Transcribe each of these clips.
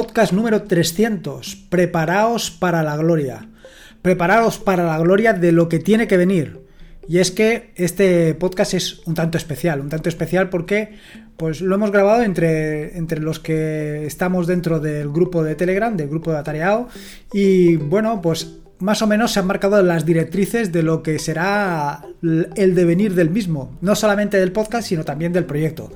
podcast número 300. Preparaos para la gloria. Preparaos para la gloria de lo que tiene que venir. Y es que este podcast es un tanto especial, un tanto especial porque pues lo hemos grabado entre, entre los que estamos dentro del grupo de Telegram, del grupo de Atareado, y bueno, pues más o menos se han marcado las directrices de lo que será el devenir del mismo, no solamente del podcast, sino también del proyecto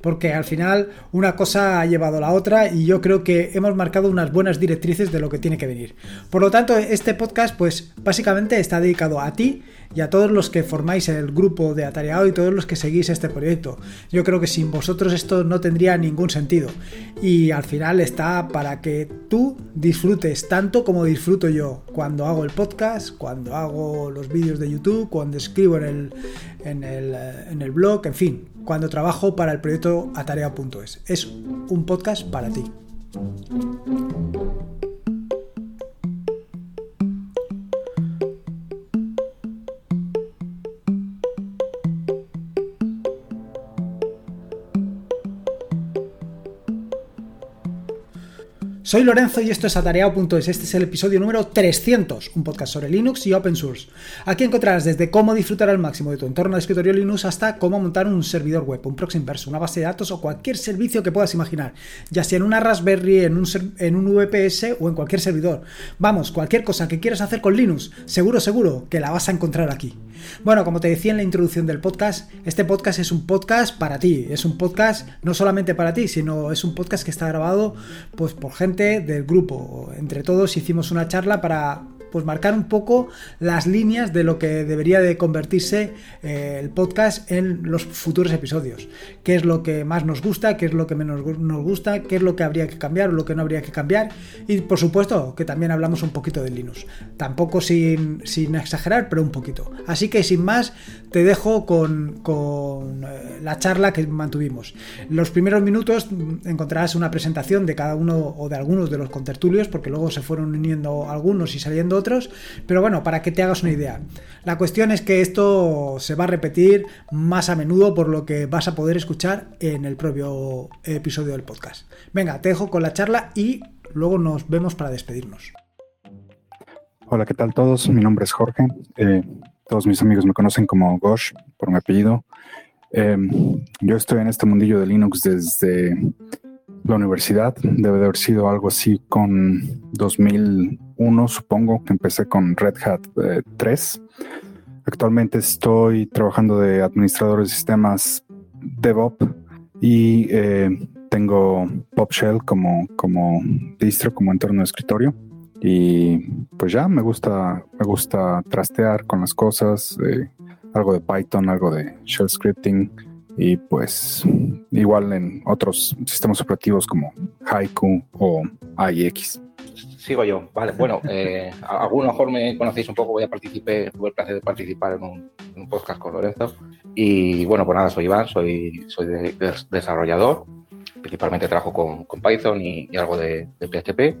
porque al final una cosa ha llevado a la otra y yo creo que hemos marcado unas buenas directrices de lo que tiene que venir. Por lo tanto, este podcast pues básicamente está dedicado a ti y a todos los que formáis el grupo de Atareado y todos los que seguís este proyecto. Yo creo que sin vosotros esto no tendría ningún sentido y al final está para que tú disfrutes tanto como disfruto yo cuando hago el podcast, cuando hago los vídeos de YouTube, cuando escribo en el, en el, en el blog, en fin, cuando trabajo para el proyecto atarea.es. Es un podcast para ti. Soy Lorenzo y esto es atareado.es. Este es el episodio número 300, un podcast sobre Linux y Open Source. Aquí encontrarás desde cómo disfrutar al máximo de tu entorno de escritorio Linux hasta cómo montar un servidor web, un proxy inverso, una base de datos o cualquier servicio que puedas imaginar, ya sea en una Raspberry, en un, en un VPS o en cualquier servidor. Vamos, cualquier cosa que quieras hacer con Linux, seguro, seguro que la vas a encontrar aquí. Bueno, como te decía en la introducción del podcast, este podcast es un podcast para ti, es un podcast no solamente para ti, sino es un podcast que está grabado pues por gente del grupo. Entre todos hicimos una charla para pues marcar un poco las líneas de lo que debería de convertirse eh, el podcast en los futuros episodios. ¿Qué es lo que más nos gusta? ¿Qué es lo que menos nos gusta? ¿Qué es lo que habría que cambiar o lo que no habría que cambiar? Y por supuesto que también hablamos un poquito de Linux. Tampoco sin, sin exagerar, pero un poquito. Así que sin más, te dejo con, con eh, la charla que mantuvimos. los primeros minutos encontrarás una presentación de cada uno o de algunos de los contertulios, porque luego se fueron uniendo algunos y saliendo otros, pero bueno, para que te hagas una idea. La cuestión es que esto se va a repetir más a menudo, por lo que vas a poder escuchar en el propio episodio del podcast. Venga, te dejo con la charla y luego nos vemos para despedirnos. Hola, ¿qué tal todos? Mi nombre es Jorge. Eh, todos mis amigos me conocen como Gosh por mi apellido. Eh, yo estoy en este mundillo de Linux desde la universidad. Debe de haber sido algo así con 2001, supongo, que empecé con Red Hat 3. Eh, Actualmente estoy trabajando de administrador de sistemas DevOps y eh, tengo PopShell como, como distro, como entorno de escritorio. Y pues ya me gusta, me gusta trastear con las cosas, eh, algo de Python, algo de shell scripting y pues igual en otros sistemas operativos como Haiku o AIX. Sigo yo, vale. Bueno, eh, a, mejor me conocéis un poco, voy a participar, tuve el placer de participar en un, podcast con Lorenzo. Y bueno, pues nada, soy Iván, soy, soy desarrollador, principalmente trabajo con, con Python y, algo de, PHP.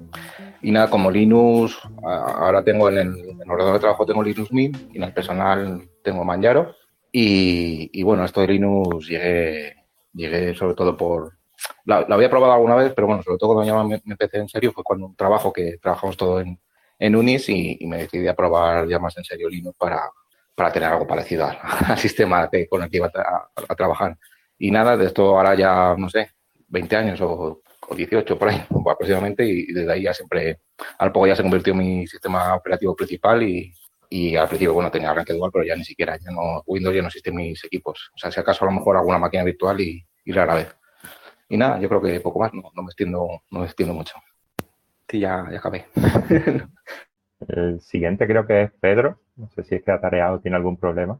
Y nada, como Linux, ahora tengo en el, en el ordenador de trabajo tengo Linux Mint y en el personal tengo Manjaro y, bueno, esto de Linux llegué, llegué sobre todo por... La, había probado alguna vez, pero bueno, sobre todo cuando ya me, empecé en serio fue cuando un trabajo que trabajamos todo en, en Unis y, me decidí a probar ya más en serio Linux para, para tener algo parecido al, sistema con el que iba a, trabajar. Y nada, de esto ahora ya, no sé, 20 años o, o 18 por ahí aproximadamente y desde ahí ya siempre, al poco ya se convirtió en mi sistema operativo principal y, y al principio, bueno, tenía arranque dual, pero ya ni siquiera, ya no, Windows ya no existe en mis equipos. O sea, si acaso a lo mejor alguna máquina virtual y, y rara vez. Y nada, yo creo que poco más, no, no me extiendo, no me extiendo mucho. Sí, ya, ya acabé. El siguiente creo que es Pedro. No sé si es que atareado tiene algún problema.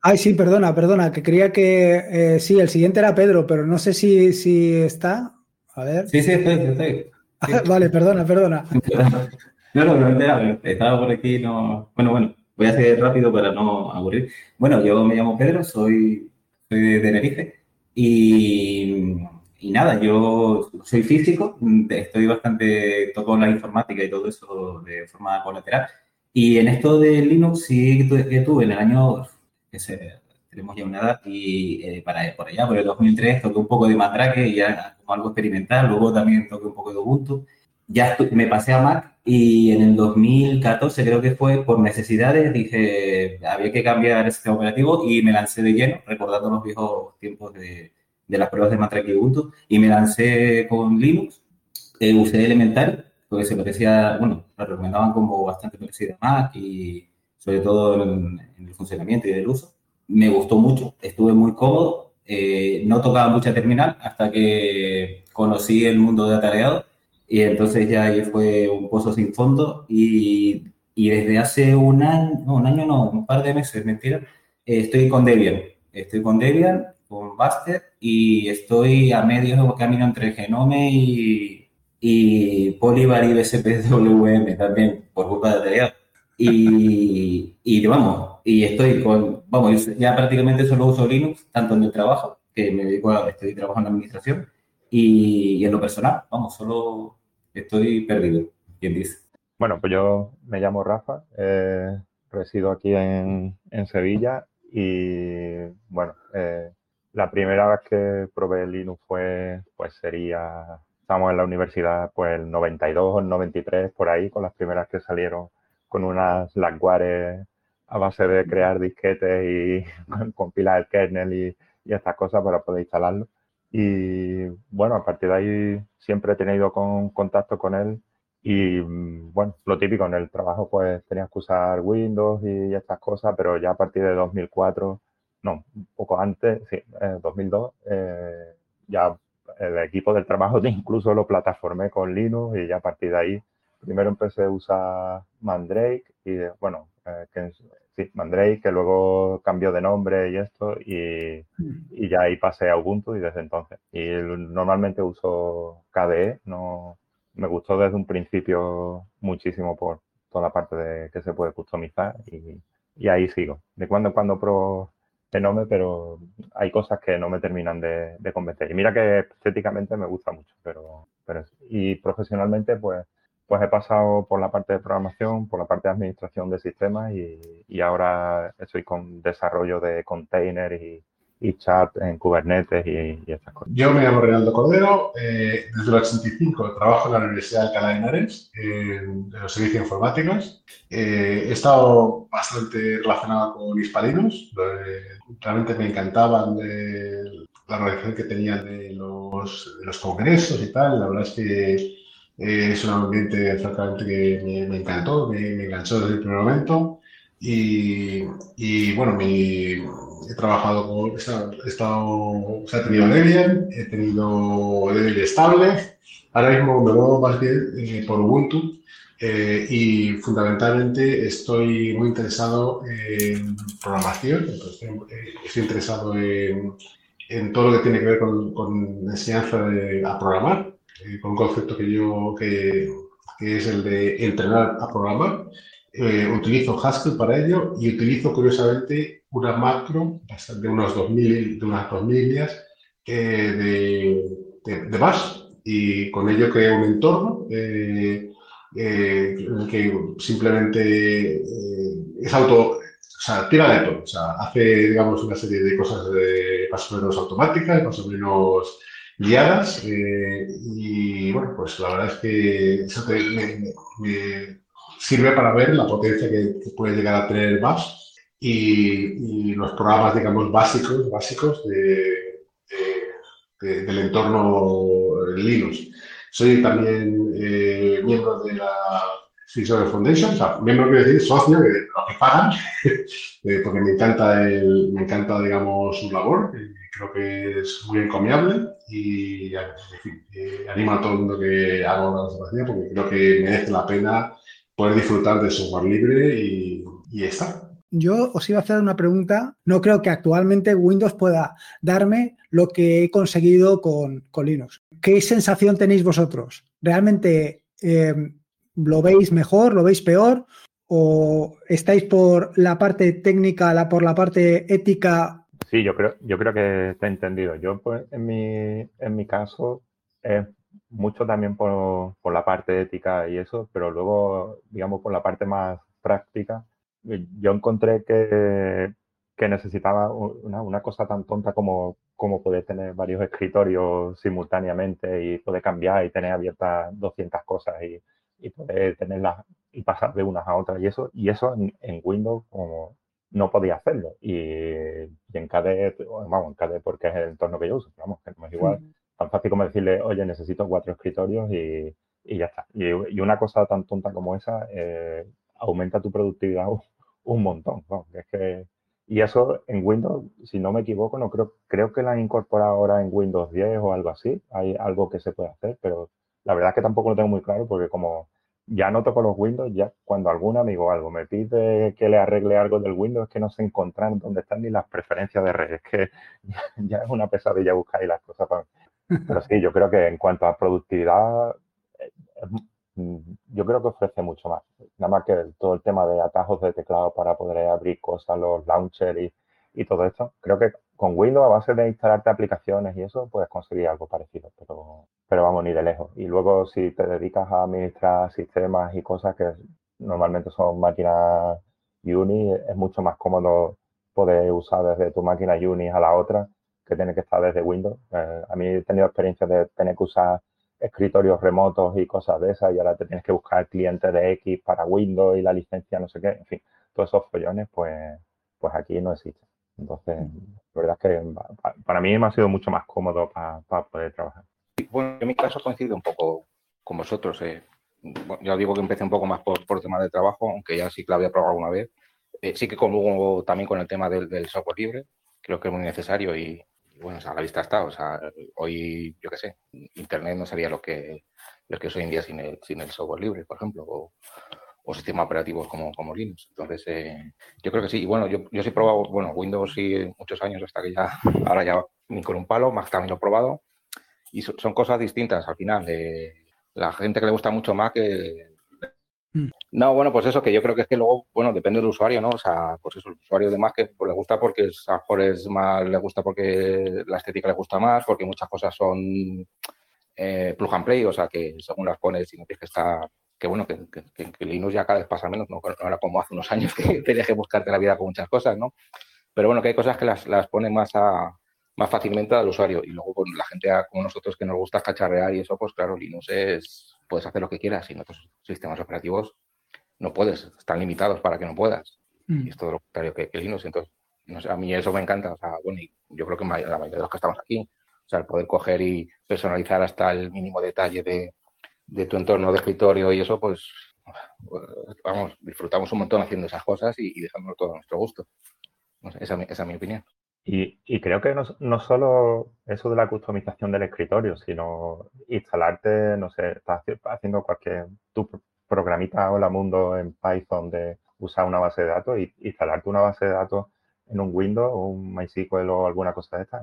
Ay, sí, perdona, perdona, que creía que eh, sí, el siguiente era Pedro, pero no sé si, si está. A ver. Sí, sí, estoy, estoy. vale, perdona, perdona. No, no, no, estaba por aquí, no. Bueno, bueno, voy a hacer rápido para no aburrir. Bueno, yo me llamo Pedro, soy, soy de Tenerife y, y nada, yo soy físico, estoy bastante, toco la informática y todo eso de forma colateral. Y en esto de Linux sí que tuve en el año, que sé, tenemos ya una edad y eh, para por allá, por el 2003, toqué un poco de Mandrake y ya como algo experimental, luego también toqué un poco de Ubuntu. Ya me pasé a Mac y en el 2014 creo que fue por necesidades, dije, había que cambiar el sistema operativo y me lancé de lleno, recordando los viejos tiempos de, de las pruebas de Mandrake y Ubuntu, y me lancé con Linux, eh, usé Elemental, porque se parecía, bueno, lo recomendaban como bastante parecido a Mac y sobre todo en, en el funcionamiento y el uso. Me gustó mucho, estuve muy cómodo, eh, no tocaba mucha terminal hasta que conocí el mundo de atareado y entonces ya ahí fue un pozo sin fondo y, y desde hace un año, no, un año no, un par de meses, mentira, eh, estoy con Debian, estoy con Debian, con Buster y estoy a medio camino entre Genome y, y Polybar y BSPWM también por culpa de atareado. Y, y vamos, y estoy con, vamos, ya prácticamente solo uso Linux, tanto en el trabajo, que me dedico a, estoy trabajando en administración, y, y en lo personal, vamos, solo estoy perdido, quien dice. Bueno, pues yo me llamo Rafa, eh, resido aquí en, en, Sevilla y bueno, eh, la primera vez que probé Linux fue, pues sería, estamos en la universidad, pues el 92 o el 93, por ahí, con las primeras que salieron con unas Lagware a base de crear disquetes y compilar el kernel y, y, estas cosas para poder instalarlo. Y bueno, a partir de ahí siempre he tenido con, contacto con él y bueno, lo típico en el trabajo pues tenías que usar Windows y estas cosas, pero ya a partir de 2004, no, un poco antes, sí, eh, 2002, eh, ya el equipo del trabajo incluso lo plataformé con Linux y ya a partir de ahí primero empecé a usar Mandrake y bueno, eh, que, sí, Mandrake, que luego cambió de nombre y esto, y, y, ya ahí pasé a Ubuntu y desde entonces. Y normalmente uso KDE, no, me gustó desde un principio muchísimo por toda la parte de que se puede customizar y, y ahí sigo. De cuando en cuando pro Genome, pero hay cosas que no me terminan de, de, convencer. Y mira que estéticamente me gusta mucho, pero, pero y profesionalmente pues pues he pasado por la parte de programación, por la parte de administración de sistemas y, y ahora estoy con desarrollo de containers y, y chat en Kubernetes y, y, estas cosas. Yo me llamo Reinaldo Cordero, eh, desde el 85 trabajo en la Universidad de Alcalá de Henares, en los servicios informáticos. Eh, he estado bastante relacionado con hispalinos, eh, realmente me encantaban la organización que tenían de los, de los congresos y tal, la verdad es que eh, es un ambiente francamente que me, me encantó, me, me, enganchó desde el primer momento. Y, y bueno, mi, he trabajado con, he estado, o sea, he tenido Debian, he tenido Debian estable. Ahora mismo me muevo más bien eh, por Ubuntu. Eh, y fundamentalmente estoy muy interesado en programación, estoy, estoy interesado en, en, todo lo que tiene que ver con, con enseñanza de, a programar con un concepto que yo, que, es el de entrenar a programar. Eh, utilizo Haskell para ello y utilizo curiosamente una macro de, unos 2000, de unas 2000 líneas eh, de, de, de, Bash y con ello creo un entorno eh, eh, que simplemente es auto, o sea, tira de todo, o sea, hace, digamos, una serie de cosas de, más o menos automáticas, más o menos guiadas eh, y bueno, pues la verdad es que eso te, me, sirve para ver la potencia que, puede llegar a tener Bash y, y, los programas, digamos, básicos, básicos de, de, del entorno Linux. Soy también eh, miembro de la Software Foundation, o sea, miembro quiero decir socio de lo que pagan, eh, porque me encanta, el, me encanta, digamos, su labor creo que es muy encomiable y eh, animo a todo el mundo que haga una observación porque creo que merece la pena poder disfrutar de software libre y, y está. Yo os iba a hacer una pregunta. No creo que actualmente Windows pueda darme lo que he conseguido con, con Linux. ¿Qué sensación tenéis vosotros? ¿Realmente eh, lo veis mejor, lo veis peor? ¿O estáis por la parte técnica, la, por la parte ética Sí, yo creo, yo creo que he entendido. Yo, pues, en mi, en mi caso, es mucho también por, por, la parte ética y eso, pero luego, digamos, por la parte más práctica, yo encontré que que necesitaba una, una, cosa tan tonta como, como poder tener varios escritorios simultáneamente y poder cambiar y tener abiertas 200 cosas y, y poder tenerlas y pasar de unas a otras y eso, y eso en, en Windows como no podía hacerlo. Y, y en KDE, vamos, en KDE porque es el entorno que yo uso, vamos, que no es igual, tan fácil como decirle, oye, necesito cuatro escritorios y, y ya está. Y, y, una cosa tan tonta como esa eh, aumenta tu productividad un, un montón. ¿no? Es que y eso en Windows, si no me equivoco, no creo, creo que la han incorporado ahora en Windows 10 o algo así. Hay algo que se puede hacer, pero la verdad es que tampoco lo tengo muy claro porque como ya no toco los Windows, ya cuando algún amigo algo me pide que le arregle algo del Windows, es que no sé encontrar dónde están ni las preferencias de red. Es que ya es una pesadilla buscar ahí las cosas. Para... Pero sí, yo creo que en cuanto a productividad, Mm, yo creo que ofrece mucho más. Nada más que todo el tema de atajos de teclado para poder abrir cosas, los launchers y, y todo esto. Creo que con Windows, a base de instalarte aplicaciones y eso, puedes conseguir algo parecido, pero, pero vamos, ni de lejos. Y luego, si te dedicas a administrar sistemas y cosas que normalmente son máquinas Uni, es mucho más cómodo poder usar desde tu máquina Uni a la otra que tener que estar desde Windows. Eh, a mí he tenido experiencia de tener que usar escritorios remotos y cosas de esas y ahora te tienes que buscar el cliente de X para Windows y la licencia no sé qué, en fin, todos esos follones pues, pues aquí no existen. Entonces, la verdad es que para mí me ha sido mucho más cómodo para, para poder trabajar. Bueno, en mi caso coincide un poco con vosotros. Eh. Bueno, ya digo que empecé un poco más por, por tema de trabajo, aunque ya sí que lo había probado alguna vez. Eh, sí que con, luego también con el tema del, del software libre, creo que es muy necesario y, bueno, o sea, a la vista está. O sea, hoy, yo qué sé, Internet no sería lo que, lo que es hoy en día sin el, sin el software libre, por ejemplo, o, o sistemas operativos como, como Linux. Entonces, eh, yo creo que sí. Y bueno, yo, yo sí he probado, bueno, Windows sí muchos años hasta que ya, ahora ya ni con un palo, Mac también lo he probado. Y so, son cosas distintas al final. Eh, la gente que le gusta mucho Mac, eh, no, bueno, pues eso, que yo creo que es que luego, bueno, depende del usuario, ¿no? O sea, pues eso, el usuario de más que pues, le gusta porque es, a lo mejor es más, le gusta porque la estética le gusta más, porque muchas cosas son eh, plug and play, o sea, que según las pones y no tienes que estar, que bueno, que, que, que, Linux ya cada vez pasa menos, no, no era como hace unos años que tenías que buscarte la vida con muchas cosas, ¿no? Pero bueno, que hay cosas que las, las ponen más a, más fácilmente al usuario. Y luego con la gente como nosotros que nos gusta cacharrear y eso, pues claro, Linux es, puedes hacer lo que quieras y en otros sistemas operativos no puedes, están limitados para que no puedas. Mm. Y es todo lo contrario que, que, Linux. Entonces, no sé, a mí eso me encanta. O sea, bueno, y yo creo que la mayoría de los que estamos aquí, o sea, el poder coger y personalizar hasta el mínimo detalle de, de tu entorno de escritorio y eso, pues, vamos, disfrutamos un montón haciendo esas cosas y, y todo a nuestro gusto. No sé, esa, esa es mi opinión. Y, y, creo que no, no, solo eso de la customización del escritorio, sino instalarte, no sé, estás haciendo cualquier tu programita Hola Mundo en Python de usar una base de datos y instalarte una base de datos en un Windows o un MySQL o alguna cosa de esta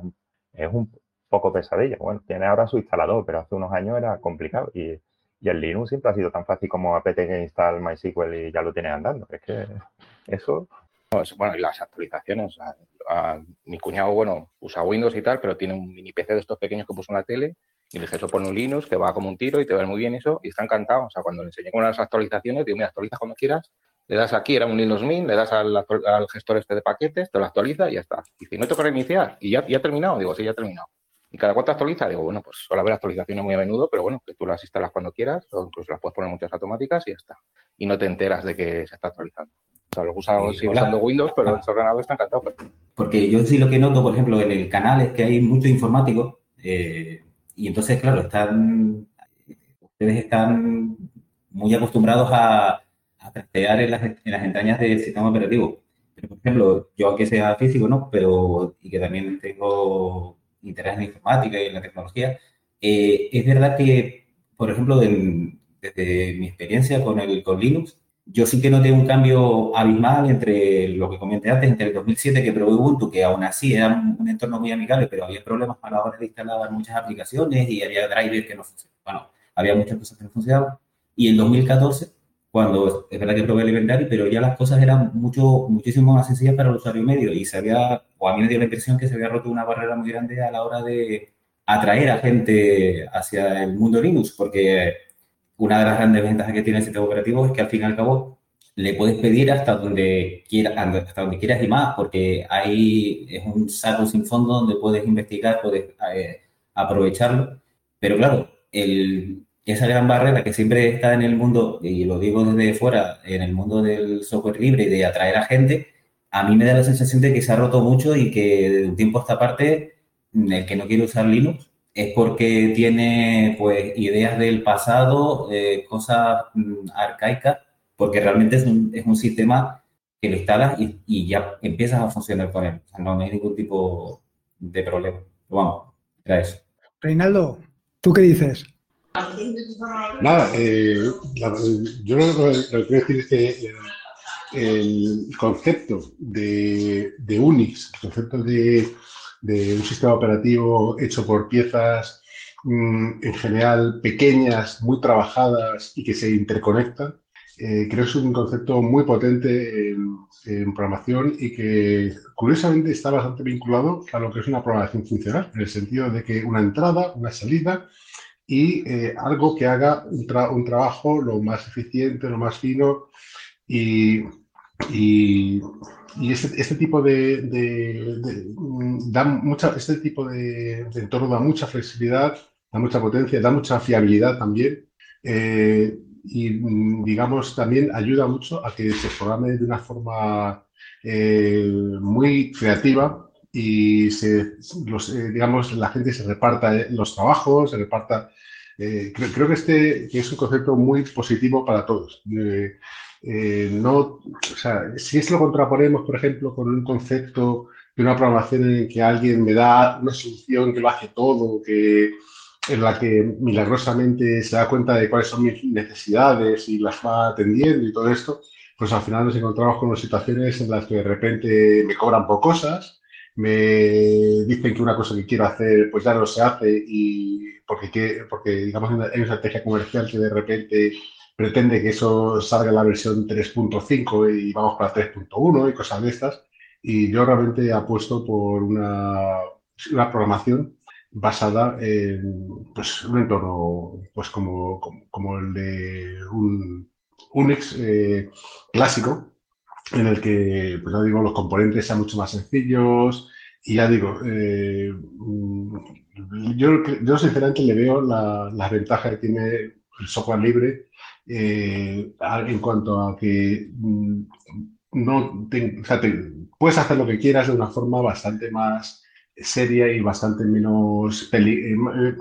es un poco pesadilla. Bueno, tiene ahora su instalador, pero hace unos años era complicado y, y el Linux siempre ha sido tan fácil como apt que install MySQL y ya lo tienes andando. Es que eso bueno, y las actualizaciones. Mi cuñado, bueno, usa Windows y tal, pero tiene un mini PC de estos pequeños que puso en la tele y le dije, eso pone un Linux que va como un tiro y te va muy bien eso y está encantado. O sea, cuando le enseñé con las actualizaciones, digo, mira, actualiza cuando quieras, le das aquí, era un Linux Mint, le das al, al, gestor este de paquetes, te lo actualiza y ya está. Y dice, no toca reiniciar y ya, ya ha terminado. Digo, sí, ya ha terminado. ¿Y cada cuánto actualiza? Digo, bueno, pues suele haber actualizaciones muy a menudo, pero bueno, que tú las instalas cuando quieras o incluso las puedes poner muchas automáticas y ya está. Y no te enteras de que se está actualizando. O sea, lo sí, usando Windows, pero el ordenador está encantado. Porque yo sí lo que noto, por ejemplo, en el canal es que hay mucho informático eh, y entonces, claro, están ustedes están muy acostumbrados a, a trastear en las, en las entrañas del sistema operativo. Pero, por ejemplo, yo aunque sea físico, ¿no? Pero, y que también tengo interés en la informática y en la tecnología, eh, es verdad que, por ejemplo, desde mi experiencia con, el, con Linux, yo sí que noté un cambio abismal entre lo que comenté antes, entre el 2007 que probé Ubuntu, que aún así era un entorno muy amigable, pero había problemas a la hora de instalar muchas aplicaciones y había drivers que no funcionaban. Bueno, había muchas cosas que no funcionaban. Y en 2014, cuando es verdad que probé Elementary, pero ya las cosas eran mucho, muchísimo más sencillas para el usuario medio y se había, o a mí me dio la impresión que se había roto una barrera muy grande a la hora de atraer a gente hacia el mundo Linux, porque una de las grandes ventajas que tiene el sistema operativo es que al fin y al cabo le puedes pedir hasta donde, quiera, hasta donde quieras y más, porque ahí es un saco sin fondo donde puedes investigar, puedes eh, aprovecharlo. Pero claro, esa gran barrera que siempre está en el mundo, y lo digo desde fuera, en el mundo del software libre y de atraer a gente, a mí me da la sensación de que se ha roto mucho y que de un tiempo a esta parte, el que no quiere usar Linux es porque tiene pues ideas del pasado, eh, cosas mm, arcaicas, porque realmente es un, es un sistema que lo instalas y, ya empiezas a funcionar con él. O sea, no hay ningún tipo de problema. Vamos, era eso. Reinaldo, ¿tú qué dices? Nada, eh, yo lo, que quiero decir es que eh, el concepto de, Unix, el concepto de un sistema operativo hecho por piezas mm, en general pequeñas, muy trabajadas y que se interconectan. Eh, creo que es un concepto muy potente en, programación y que curiosamente está bastante vinculado a lo que es una programación funcional, en el sentido de que una entrada, una salida y eh, algo que haga un, trabajo lo más eficiente, lo más fino y, y este, este, tipo de, da mucha, este tipo de, entorno da mucha flexibilidad, da mucha potencia, da mucha fiabilidad también. Eh, y digamos también ayuda mucho a que se programe de una forma eh, muy creativa y se, eh, digamos la gente se reparta los trabajos, se reparta. Creo, creo, que este es un concepto muy positivo para todos. Eh, no, o sea, si es lo contraponemos, por ejemplo, con un concepto de una programación en que alguien me da una solución que lo hace todo, que en la que milagrosamente se da cuenta de cuáles son mis necesidades y las va atendiendo y todo esto, pues al final nos encontramos con situaciones en las que de repente me cobran por cosas, me dicen que una cosa que quiero hacer pues ya no se hace y porque, porque digamos hay una estrategia comercial que de repente pretende que eso salga en la versión 3.5 y vamos para 3.1 y cosas de estas. Y yo realmente apuesto por una, una programación basada en pues, un entorno pues, como, como, el de un Unix eh, clásico, en el que, pues ya digo, los componentes sean mucho más sencillos. Y ya digo, eh, yo, yo sinceramente le veo la, la ventaja que tiene el software libre eh, en cuanto a que mm, no puedes hacer lo que quieras de una forma bastante más seria y bastante menos peli eh,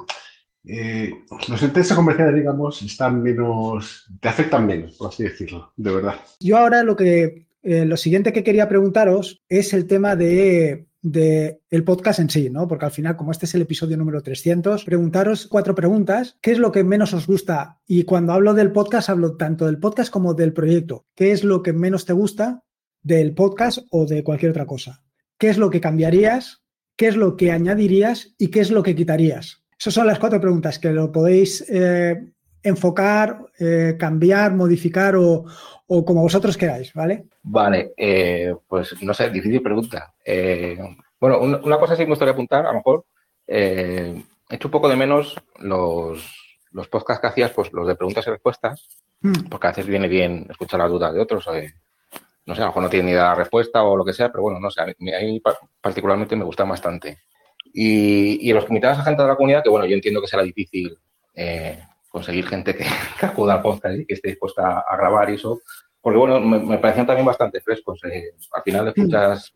eh, los intereses comerciales, digamos, están menos, te afectan menos, por así decirlo, de verdad. Yo ahora lo que, lo siguiente que quería preguntaros es el tema de del el podcast en sí, ¿no? Porque al final, como este es el episodio número 300, preguntaros cuatro preguntas. ¿Qué es lo que menos os gusta? Y cuando hablo del podcast, hablo tanto del podcast como del proyecto. ¿Qué es lo que menos te gusta del podcast o de cualquier otra cosa? ¿Qué es lo que cambiarías? ¿Qué es lo que añadirías? ¿Y qué es lo que quitarías? Esas son las cuatro preguntas que lo podéis eh, enfocar, eh, cambiar, modificar o, o como vosotros queráis, ¿vale? Vale, eh, pues no sé, difícil pregunta. Eh, bueno, una, cosa sí me gustaría apuntar, a lo mejor, he hecho un poco de menos los, los podcasts que hacías, pues los de preguntas y respuestas, hmm. porque a veces viene bien escuchar las dudas de otros, no sé, a lo mejor no tienen ni la respuesta o lo que sea, pero bueno, no sé, a mí, particularmente me gustan bastante. Y, y los que invitabas a gente de la comunidad, que bueno, yo entiendo que será difícil conseguir gente que, acuda al podcast y que esté dispuesta a, grabar y eso, porque bueno, me, parecían también bastante frescos. Eh, al final escuchas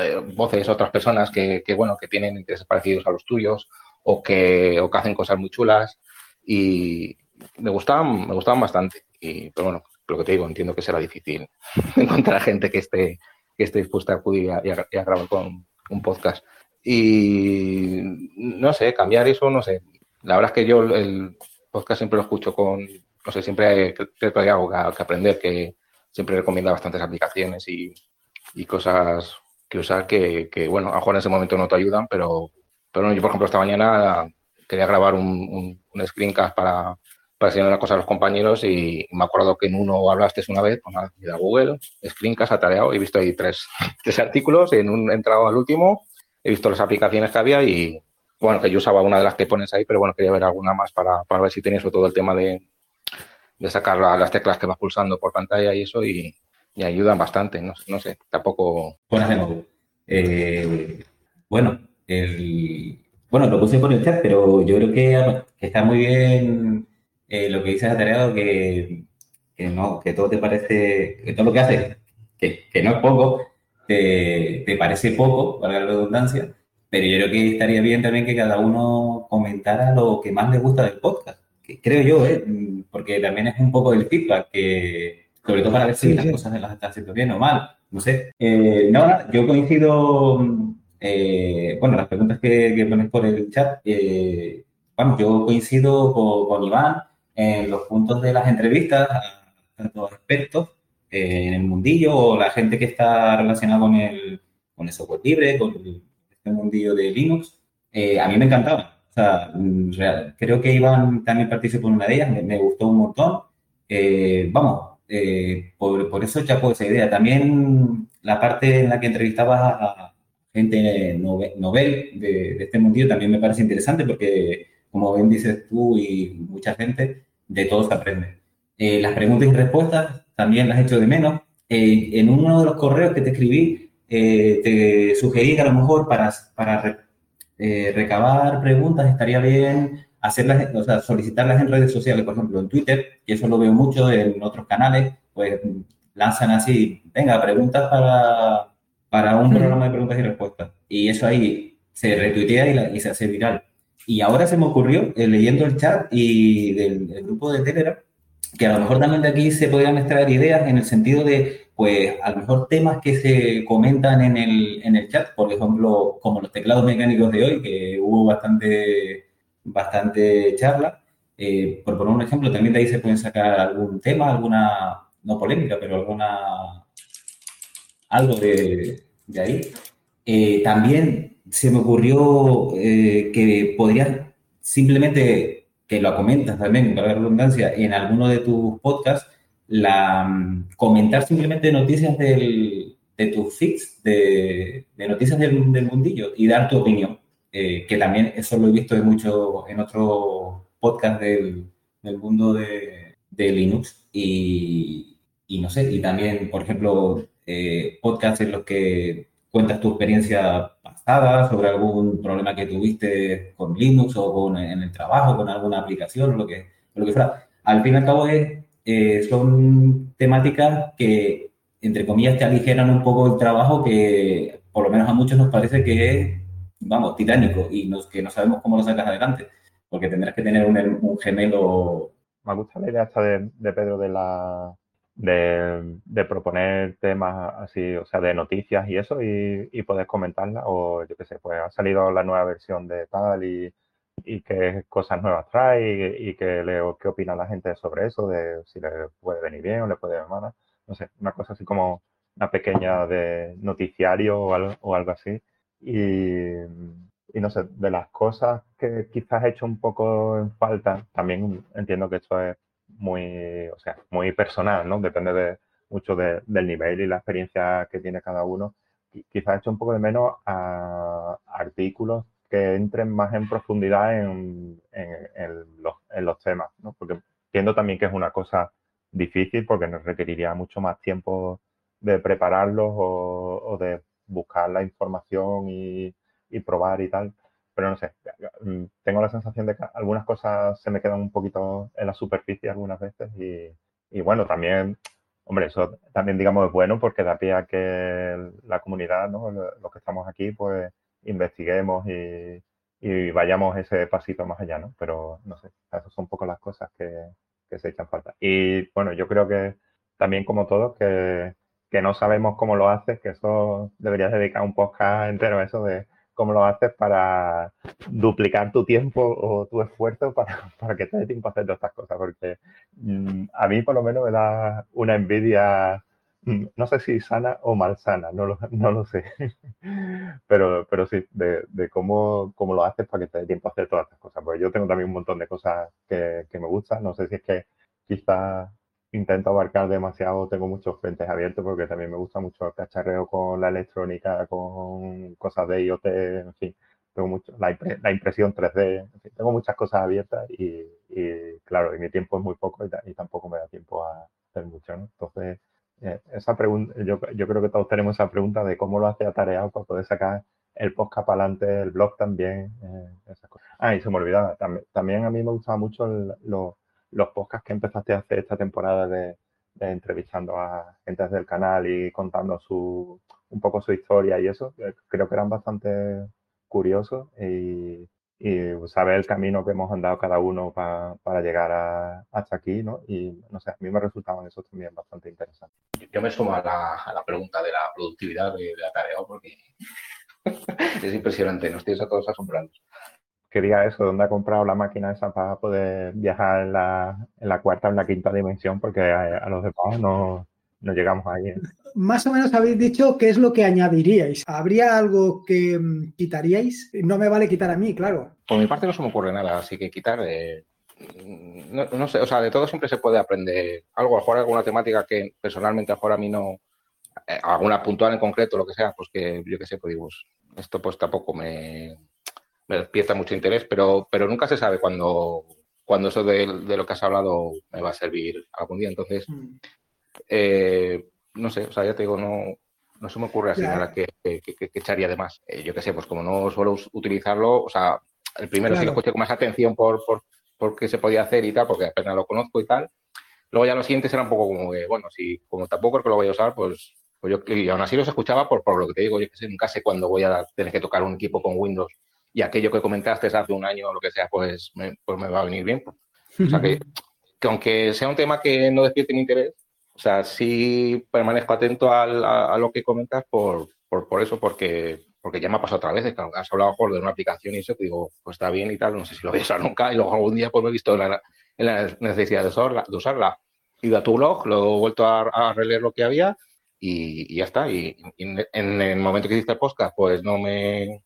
eh, voces otras personas que, bueno, que tienen intereses parecidos a los tuyos o que, o que hacen cosas muy chulas y me gustaban, me gustaban bastante. Y, pero bueno, lo que te digo, entiendo que será difícil encontrar gente que esté, que esté dispuesta a acudir y a, y a grabar con un podcast. Y no sé, cambiar eso, no sé. La verdad es que yo el, podcast siempre lo escucho con, no sé, siempre creo que hay algo que, aprender, que siempre recomienda bastantes aplicaciones y, cosas que usar que, bueno, a lo mejor en ese momento no te ayudan, pero, pero yo, por ejemplo, esta mañana quería grabar un, un, screencast para, para enseñar una cosa a los compañeros y me acuerdo que en uno hablaste una vez, pues la Google, screencast atareado, he visto ahí tres, tres artículos, en un he entrado al último, he visto las aplicaciones que había y, bueno, que yo usaba una de las que pones ahí, pero bueno, quería ver alguna más para, ver si tenías todo el tema de, de sacar las teclas que vas pulsando por pantalla y eso y, ayudan bastante. No, no, sé, tampoco. Eh, bueno, el, bueno, lo puse por el chat, pero yo creo que, está muy bien eh, lo que dices atareado, que, que, no, que todo te parece, que todo lo que haces, que, que no es poco, te, te, parece poco, para la redundancia, pero yo creo que estaría bien también que cada uno comentara lo que más le gusta del podcast, que creo yo, ¿eh? porque también es un poco del feedback, que, sobre todo para ver si las cosas las estás haciendo bien o mal, no sé. Eh, no, yo coincido eh, bueno, las preguntas que, que, pones por el chat, eh, vamos, yo coincido con, Iván en los puntos de las entrevistas, tanto expertos eh, en el mundillo o la gente que está relacionada con el, con el software libre, con el, este mundillo de Linux. a mí me encantaba. O sea, mm, creo que Iván también participó en una de ellas, me, gustó un montón. vamos, por, por, eso ya esa idea. También la parte en la que entrevistabas a, gente novel, de, este mundillo también me parece interesante porque, como bien dices tú y mucha gente, de todo se aprende. Eh, las preguntas y respuestas también las he hecho de menos. Eh, en uno de los correos que te escribí, eh, te sugerí que a lo mejor para, para recabar preguntas estaría bien hacerlas, o sea, solicitarlas en redes sociales, por ejemplo, en Twitter, y eso lo veo mucho en otros canales, pues lanzan así, venga, preguntas para, para un programa de preguntas y respuestas. Y eso ahí se retuitea y, se hace viral. Y ahora se me ocurrió, eh, leyendo el chat y del, grupo de Telegram, que a lo mejor también de aquí se podrían extraer ideas en el sentido de, pues, a lo mejor temas que se comentan en el, en el chat, por ejemplo, como los teclados mecánicos de hoy, que hubo bastante, bastante charla. Eh, por poner un ejemplo, también de ahí se pueden sacar algún tema, alguna, no polémica, pero alguna algo de, ahí. Eh, también se me ocurrió eh, que podrías simplemente, que lo comentas también, para la redundancia, en alguno de tus podcasts, la, comentar simplemente noticias del, de tus feeds, de, noticias del, mundillo y dar tu opinión. Eh, que también eso lo he visto en, mucho, en otro podcast del, del mundo de, de Linux. Y, y no sé, y también, por ejemplo, eh, podcasts en los que cuentas tu experiencia pasada sobre algún problema que tuviste con Linux o con, en el trabajo, con alguna aplicación lo que, lo que fuera. Al fin y al cabo es, eh, son temáticas que, entre comillas, te aligeran un poco el trabajo que por lo menos a muchos nos parece que es, vamos, titánico y nos, que no sabemos cómo lo sacas adelante, porque tendrás que tener un, gemelo. Me gusta la idea esta de, de Pedro de la de, proponer temas así, o sea, de noticias y eso, y, y poder comentarlas, o yo qué sé, pues ha salido la nueva versión de tal y, y qué cosas nuevas trae y, qué, le, qué opina la gente sobre eso, de si le puede venir bien o le puede venir mal, no sé, una cosa así como una pequeña de noticiario o algo, o algo así. Y, y no sé, de las cosas que quizás he hecho un poco en falta, también entiendo que esto es muy, o sea, muy personal, ¿no? Depende de, mucho del nivel y la experiencia que tiene cada uno. Quizás hecho un poco de menos a artículos entren más en profundidad en, los, temas. Porque entiendo también que es una cosa difícil porque nos requeriría mucho más tiempo de prepararlos o, de buscar la información y, probar y tal pero no sé, mm, tengo la sensación de que algunas cosas se me quedan un poquito en la superficie algunas veces y, bueno, también, hombre, eso también digamos es bueno porque da pie a que la comunidad, los que estamos aquí, pues investiguemos y, y vayamos ese pasito más allá, ¿no? Pero no sé, esas son un poco las cosas que, que se echan falta. Y bueno, yo creo que también como todos, que, que no sabemos cómo lo haces, que eso deberías dedicar un podcast entero a eso de cómo lo haces para duplicar tu tiempo o tu esfuerzo para, para que te dé tiempo a hacer todas estas cosas, porque mm, a mí por lo menos me da una envidia, no sé si sana o malsana, no lo, no lo sé, pero, pero sí, de, de cómo, cómo, lo haces para que te dé tiempo a hacer todas estas cosas, porque yo tengo también un montón de cosas que, que me gustan, no sé si es que quizás intento abarcar demasiado, tengo muchos frentes abiertos porque también me gusta mucho el cacharreo con la electrónica, con cosas de IoT, en fin. tengo mucho, la, la impresión 3D, tengo muchas cosas abiertas y, claro, y mi tiempo es muy poco y, tampoco me da tiempo a hacer mucho, ¿no? Entonces, esa pregunta, yo, yo, creo que todos tenemos esa pregunta de cómo lo hace Atareado para poder sacar el podcast para adelante, el blog también, eh. Ah, y se me olvidaba, también, a mí me gustaba mucho los podcasts que empezaste a hacer esta temporada de, entrevistando a gente del canal y contando su, un poco su historia y eso, eh, creo que eran bastante curiosos y, saber el camino que hemos andado cada uno para llegar hasta aquí, ¿no? Y no sé, a mí me resultaban esos también bastante interesantes. Yo me sumo a la, pregunta de la productividad de, la tarea porque es impresionante, nos tienes a todos asombrados. Quería eso, ¿dónde ha comprado la máquina esa para poder viajar en la, en la cuarta o en la quinta dimensión? Porque a, los demás no, no llegamos ahí. ¿eh? Más o menos habéis dicho qué es lo que añadiríais. ¿Habría algo que mm, quitaríais? No me vale quitar a mí, claro. Por mi parte no se me ocurre nada, así que quitar. Eh, no, sé, o sea, de todo siempre se puede aprender algo, a jugar alguna temática que personalmente a a mí no, eh, alguna puntual en concreto, lo que sea, pues que yo que sé, pues digo, esto pues tampoco me, me despierta mucho interés, pero, pero nunca se sabe cuándo, cuando eso de, lo que has hablado me va a servir algún día. Entonces, mm. Eh, no sé, o sea, ya te digo, no, no se me ocurre así nada que, echaría de más. Eh, yo qué sé, pues como no suelo utilizarlo, o sea, el primero sí lo escuché con más atención por, por, qué se podía hacer y tal, porque apenas lo conozco y tal. Luego ya los siguientes era un poco como que, bueno, si como tampoco es que lo voy a usar, pues, pues yo, y aún así los escuchaba por, por lo que te digo, yo que sé, nunca sé cuándo voy a tener que tocar un equipo con Windows y aquello que comentaste hace un año o lo que sea, pues me, pues me va a venir bien. O sea que, que aunque sea un tema que no despierte mi interés, o sea, sí permanezco atento a, a, lo que comentas por, por, por, eso, porque, porque ya me ha pasado otra vez. has hablado mejor de una aplicación y eso, te digo, pues está bien y tal, no sé si lo voy a usar nunca. Y luego algún día pues me he visto en la, en la necesidad de usarla, de usarla. He ido a tu blog, lo he vuelto a, a releer lo que había y, y ya está. Y, en el momento que hiciste el podcast, pues no me,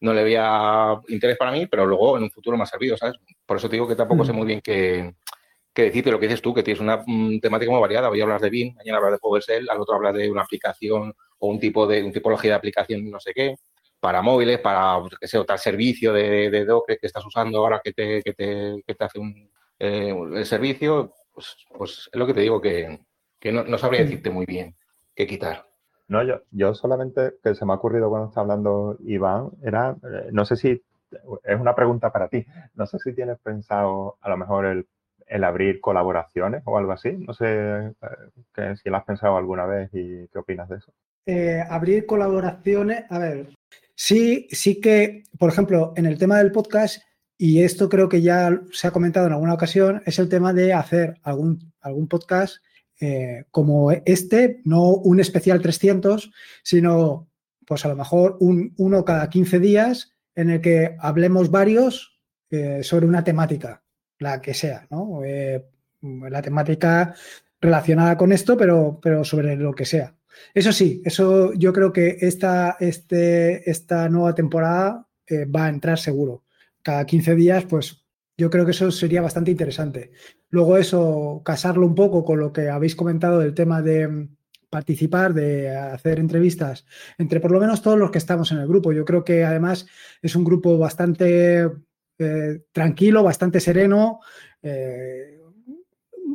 no le había interés para mí, pero luego en un futuro me ha servido, ¿sabes? Por eso te digo que tampoco sé mm. muy bien qué, que decirte lo que dices tú, que tienes una temática muy variada. Hoy hablas de BIM, mañana hablas de PowerShell, al otro hablas de una aplicación o un tipo de un tipología de aplicación, no sé qué, para móviles, para, que sé, tal servicio de, de Docker que estás usando ahora que te, que te, que te hace un, eh, el servicio, pues, pues, es lo que te digo, que, que no, no, sabría decirte muy bien qué quitar. No, yo, yo solamente, que se me ha ocurrido cuando está hablando Iván, era, eh, no sé si, es una pregunta para ti, no sé si tienes pensado a lo mejor el el abrir colaboraciones o algo así. No sé eh, si lo has pensado alguna vez y qué opinas de eso. Eh, abrir colaboraciones, a ver, sí, sí que, por ejemplo, en el tema del podcast, y esto creo que ya se ha comentado en alguna ocasión, es el tema de hacer algún, algún podcast eh, como este, no un especial 300, sino pues a lo mejor un, uno cada 15 días en el que hablemos varios sobre una temática la que sea, ¿no? Eh, la temática relacionada con esto, pero, pero sobre lo que sea. Eso sí, eso yo creo que esta, este, esta nueva temporada eh, va a entrar seguro. Cada 15 días, pues yo creo que eso sería bastante interesante. Luego eso, casarlo un poco con lo que habéis comentado del tema de mm, participar, de hacer entrevistas entre por lo menos todos los que estamos en el grupo. Yo creo que además es un grupo bastante eh, tranquilo, bastante sereno. Eh,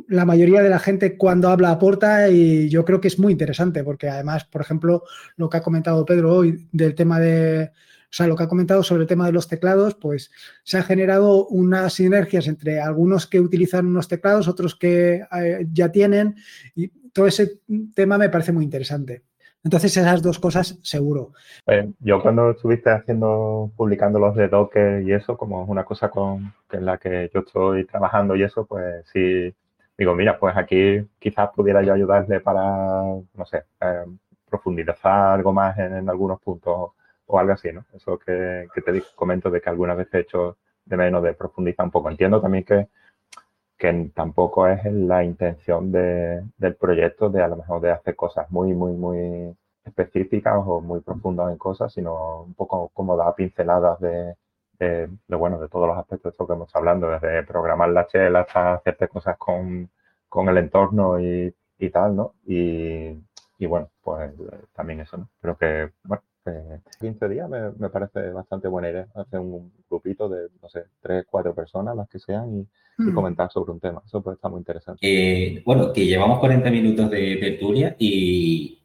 la mayoría de la gente cuando habla aporta y yo creo que es muy interesante porque además, por ejemplo, lo que ha comentado Pedro hoy del tema de, o sea, lo que ha comentado sobre el tema de los teclados, pues se han generado unas sinergias entre algunos que utilizan unos teclados, otros que eh, ya tienen y todo ese tema me parece muy interesante. Entonces, esas dos cosas seguro. Eh, yo cuando estuviste haciendo, publicando los de Docker y eso, como es una cosa con en la que yo estoy trabajando y eso, pues sí, digo, mira, pues aquí quizás pudiera yo ayudarle para, no sé, eh, profundizar algo más en, algunos puntos o algo así, ¿no? Eso que, que te comento de que alguna vez he hecho de menos de profundizar un poco. Entiendo también que que tampoco es la intención de, del proyecto de a lo mejor de hacer cosas muy, muy, muy específicas o muy profundas en cosas, sino un poco como dar pinceladas de, bueno, de todos los aspectos de esto que hemos hablando, desde programar la chela hasta hacerte cosas con, con el entorno y, tal, ¿no? Y, bueno, pues también eso, ¿no? Creo que, bueno, 15 días me, parece bastante buena idea. Hacer un grupito de, no sé, tres, cuatro personas, las que sean, y, mm. comentar sobre un tema. Eso puede estar muy interesante. Eh, bueno, que llevamos 40 minutos de tertulia y,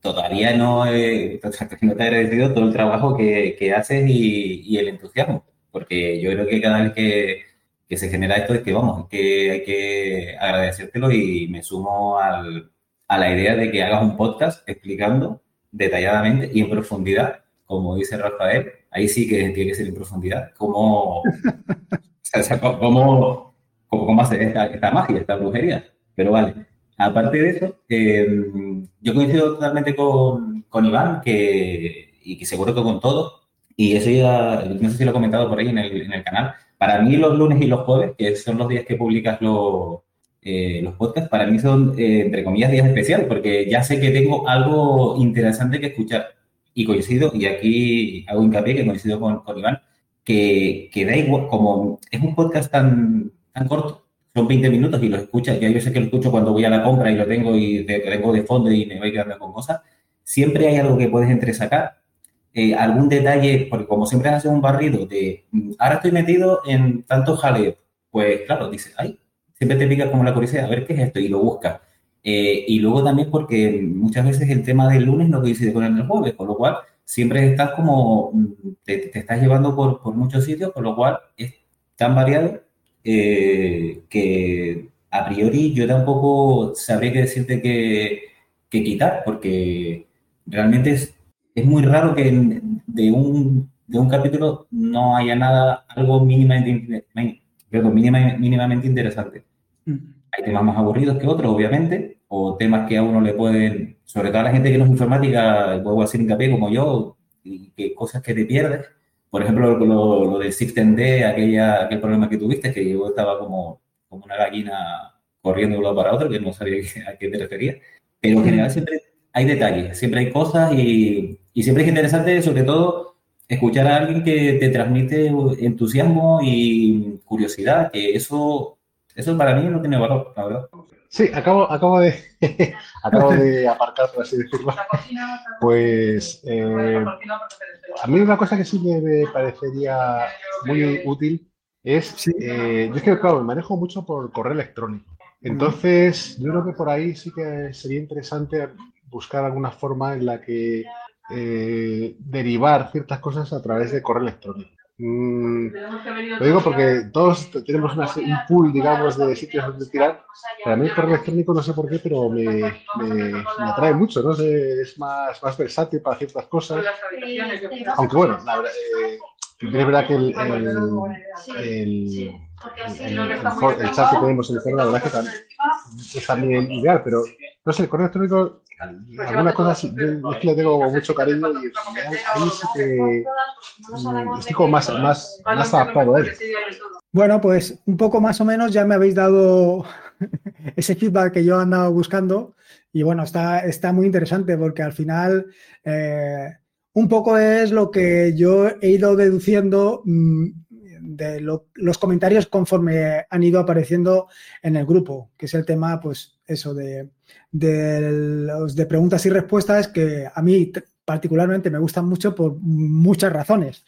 todavía no, he, no te he agradecido todo el trabajo que, haces y, el entusiasmo. Porque yo creo que cada vez que, que se genera esto es que, vamos, que hay que agradecértelo y me sumo al, a la idea de que hagas un podcast explicando detalladamente y en profundidad, como dice Rafael, ahí sí que tiene que ser en profundidad, cómo, cómo, cómo, hacer esta, magia, esta brujería. Pero vale, aparte de eso, em, yo coincido totalmente con, con Iván, que, y que seguro que con todo, y eso ya, no sé si lo he comentado por ahí en el, en el canal, para mí los lunes y los jueves, que son los días que publicas los eh, los podcasts para mí son, eh, entre comillas, días especiales, porque ya sé que tengo algo interesante que escuchar. Y coincido, y aquí hago hincapié que coincido con, con Iván, que, que, da igual, como es un podcast tan, tan corto, son 20 minutos y lo escuchas, yo sé que lo escucho cuando voy a la compra y lo tengo y tengo de fondo y me voy quedando con cosas, siempre hay algo que puedes entresacar, eh, algún detalle, porque como siempre haces un barrido de, mm, ahora estoy metido en tanto jaleo, pues claro, dices, ay, siempre te pica como la curiosidad, a ver qué es esto, y lo buscas. Eh, y luego también porque muchas veces el tema del lunes no coincide con el del jueves, con lo cual siempre estás como, mm, te, estás llevando por, por, muchos sitios, con lo cual es tan variado eh, que a priori yo tampoco sabría que decirte que, que quitar, porque realmente es, es muy raro que de un, de un capítulo no haya nada, algo mínimamente, mínimamente interesante. Mm. Hay temas más aburridos que otros, obviamente, o temas que a uno le pueden, sobre todo a la gente que no es informática, puedo hacer hincapié como yo, y que cosas que te pierdes. Por ejemplo, lo, lo del d aquella, aquel problema que tuviste, que yo estaba como, como una gallina corriendo de un lado para otro, que no sabía a qué te refería. Pero en general siempre hay detalles, siempre hay cosas y, y siempre es interesante, sobre todo, escuchar a alguien que te transmite entusiasmo y curiosidad, que eso, eso para mí no tiene valor, la verdad. Sí, acabo, acabo de acabo de aparcar, por así decirlo. Pues eh, a mí una cosa que sí me parecería muy útil es, eh, yo es que claro, me manejo mucho por correo electrónico. Entonces, yo creo que por ahí sí que sería interesante buscar alguna forma en la que eh, derivar ciertas cosas a través de correo electrónico. Mm, lo digo porque todos tenemos una, un pool, digamos, de sitios donde tirar. Para mí el correo electrónico no sé por qué, pero me, me, atrae mucho, ¿no? es más, más versátil para ciertas cosas. Aunque bueno, la verdad, eh, es verdad que el, el, el, el, chat que tenemos en el correo, la verdad es que también, es también ideal, pero no sé, el correo electrónico algunas cosas yo es que le tengo mucho cariño y ahí sí que mm, estoy como más, más, más adaptado a él. Bueno, pues un poco más o menos ya me habéis dado ese feedback que yo andaba buscando y bueno, está, está muy interesante porque al final eh, un poco es lo que yo he ido deduciendo mm, de los comentarios conforme han ido apareciendo en el grupo, que es el tema, pues eso de de los de preguntas y respuestas que a mí particularmente me gustan mucho por muchas razones.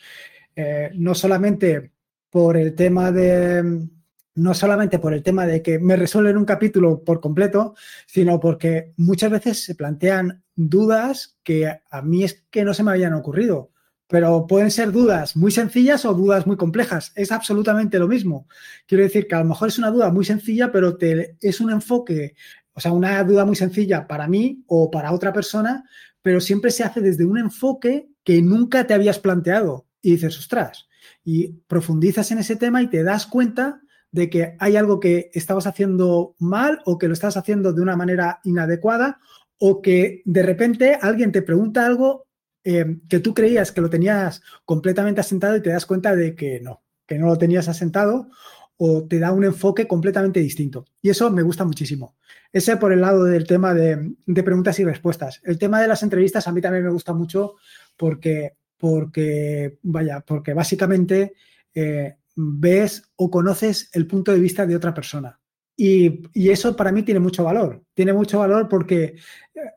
Eh, no solamente por el tema de no solamente por el tema de que me resuelven un capítulo por completo, sino porque muchas veces se plantean dudas que a mí es que no se me habían ocurrido, pero pueden ser dudas muy sencillas o dudas muy complejas. Es absolutamente lo mismo. Quiero decir que a lo mejor es una duda muy sencilla, pero te, es un enfoque o sea, una duda muy sencilla para mí o para otra persona, pero siempre se hace desde un enfoque que nunca te habías planteado. Y dices, ostras, y profundizas en ese tema y te das cuenta de que hay algo que estabas haciendo mal o que lo estás haciendo de una manera inadecuada o que de repente alguien te pregunta algo eh, que tú creías que lo tenías completamente asentado y te das cuenta de que no, que no lo tenías asentado o te da un enfoque completamente distinto. Y eso me gusta muchísimo. Ese por el lado del tema de, preguntas y respuestas. El tema de las entrevistas a mí también me gusta mucho porque, porque vaya, porque básicamente eh, ves o conoces el punto de vista de otra persona. Y, eso para mí tiene mucho valor. Tiene mucho valor porque,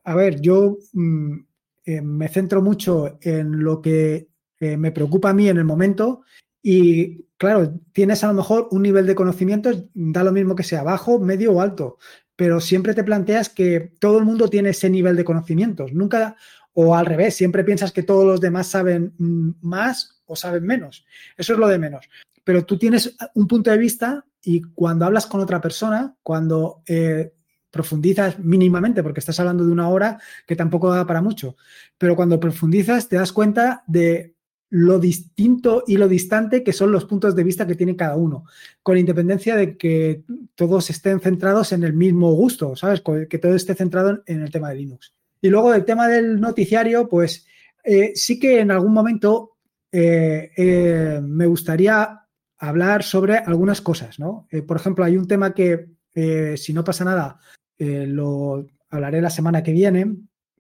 a ver, yo mm, eh, me centro mucho en lo que eh, me preocupa a mí en el momento y claro, tienes a lo mejor un nivel de conocimientos, da lo mismo que sea bajo, medio o alto, pero siempre te planteas que todo el mundo tiene ese nivel de conocimientos, nunca, o al revés, siempre piensas que todos los demás saben mm, más o saben menos. Eso es lo de menos. Pero tú tienes un punto de vista y cuando hablas con otra persona, cuando eh, profundizas mínimamente, porque estás hablando de una hora que tampoco da para mucho, pero cuando profundizas te das cuenta de lo distinto y lo distante que son los puntos de vista que tiene cada uno, con independencia de que todos estén centrados en el mismo gusto, ¿sabes? Que todo esté centrado en el tema de Linux. Y luego del tema del noticiario, pues eh, sí que en algún momento eh, eh, me gustaría hablar sobre algunas cosas, ¿no? por ejemplo, hay un tema que, si no pasa nada, lo hablaré la semana que viene,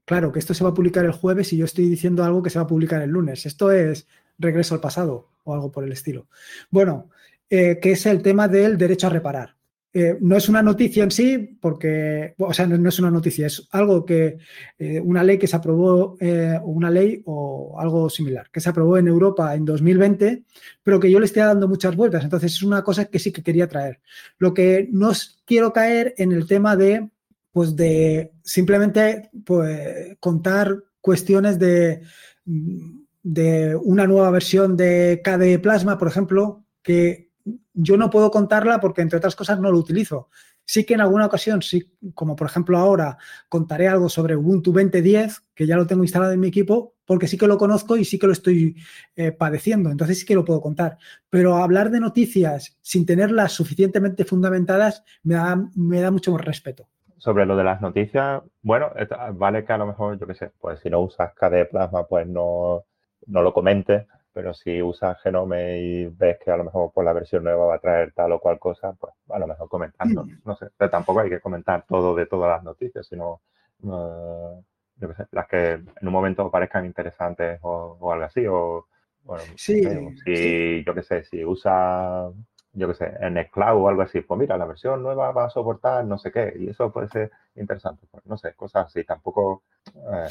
claro, que esto se va a publicar el jueves y yo estoy diciendo algo que se va a publicar el lunes. Esto es regreso al pasado o algo por el estilo. Bueno, eh, que es el tema del derecho a reparar. Eh, no es una noticia en sí, porque, o sea, no, es una noticia, es algo que, eh, una ley que se aprobó, una ley o algo similar, que se aprobó en Europa en 2020, pero que yo le estoy dando muchas vueltas. Entonces, es una cosa que sí que quería traer. Lo que no quiero caer en el tema de pues de simplemente pues, contar cuestiones de, de una nueva versión de KDE Plasma, por ejemplo, que yo no puedo contarla porque, entre otras cosas, no lo utilizo. Sí que en alguna ocasión, sí, como por ejemplo ahora, contaré algo sobre Ubuntu 2010, que ya lo tengo instalado en mi equipo, porque sí que lo conozco y sí que lo estoy eh, padeciendo, entonces sí que lo puedo contar. Pero hablar de noticias sin tenerlas suficientemente fundamentadas me da, mucho más respeto sobre lo de las noticias, bueno, vale que a lo mejor, yo qué sé, pues si no usas KDE Plasma, pues no, no lo comentes, pero si usas Genome y ves que a lo mejor por pues, la versión nueva va a traer tal o cual cosa, pues a lo mejor comentando. Mm. No sé, pero tampoco hay que comentar todo de todas las noticias, sino yo qué sé, las que en un momento parezcan interesantes o, algo así. O, bueno, sí, si, yo qué sé, si usa yo qué sé, en el cloud o algo así, pues mira, la versión nueva va a soportar no sé qué, y eso puede ser interesante, pues no sé, cosas así, tampoco eh,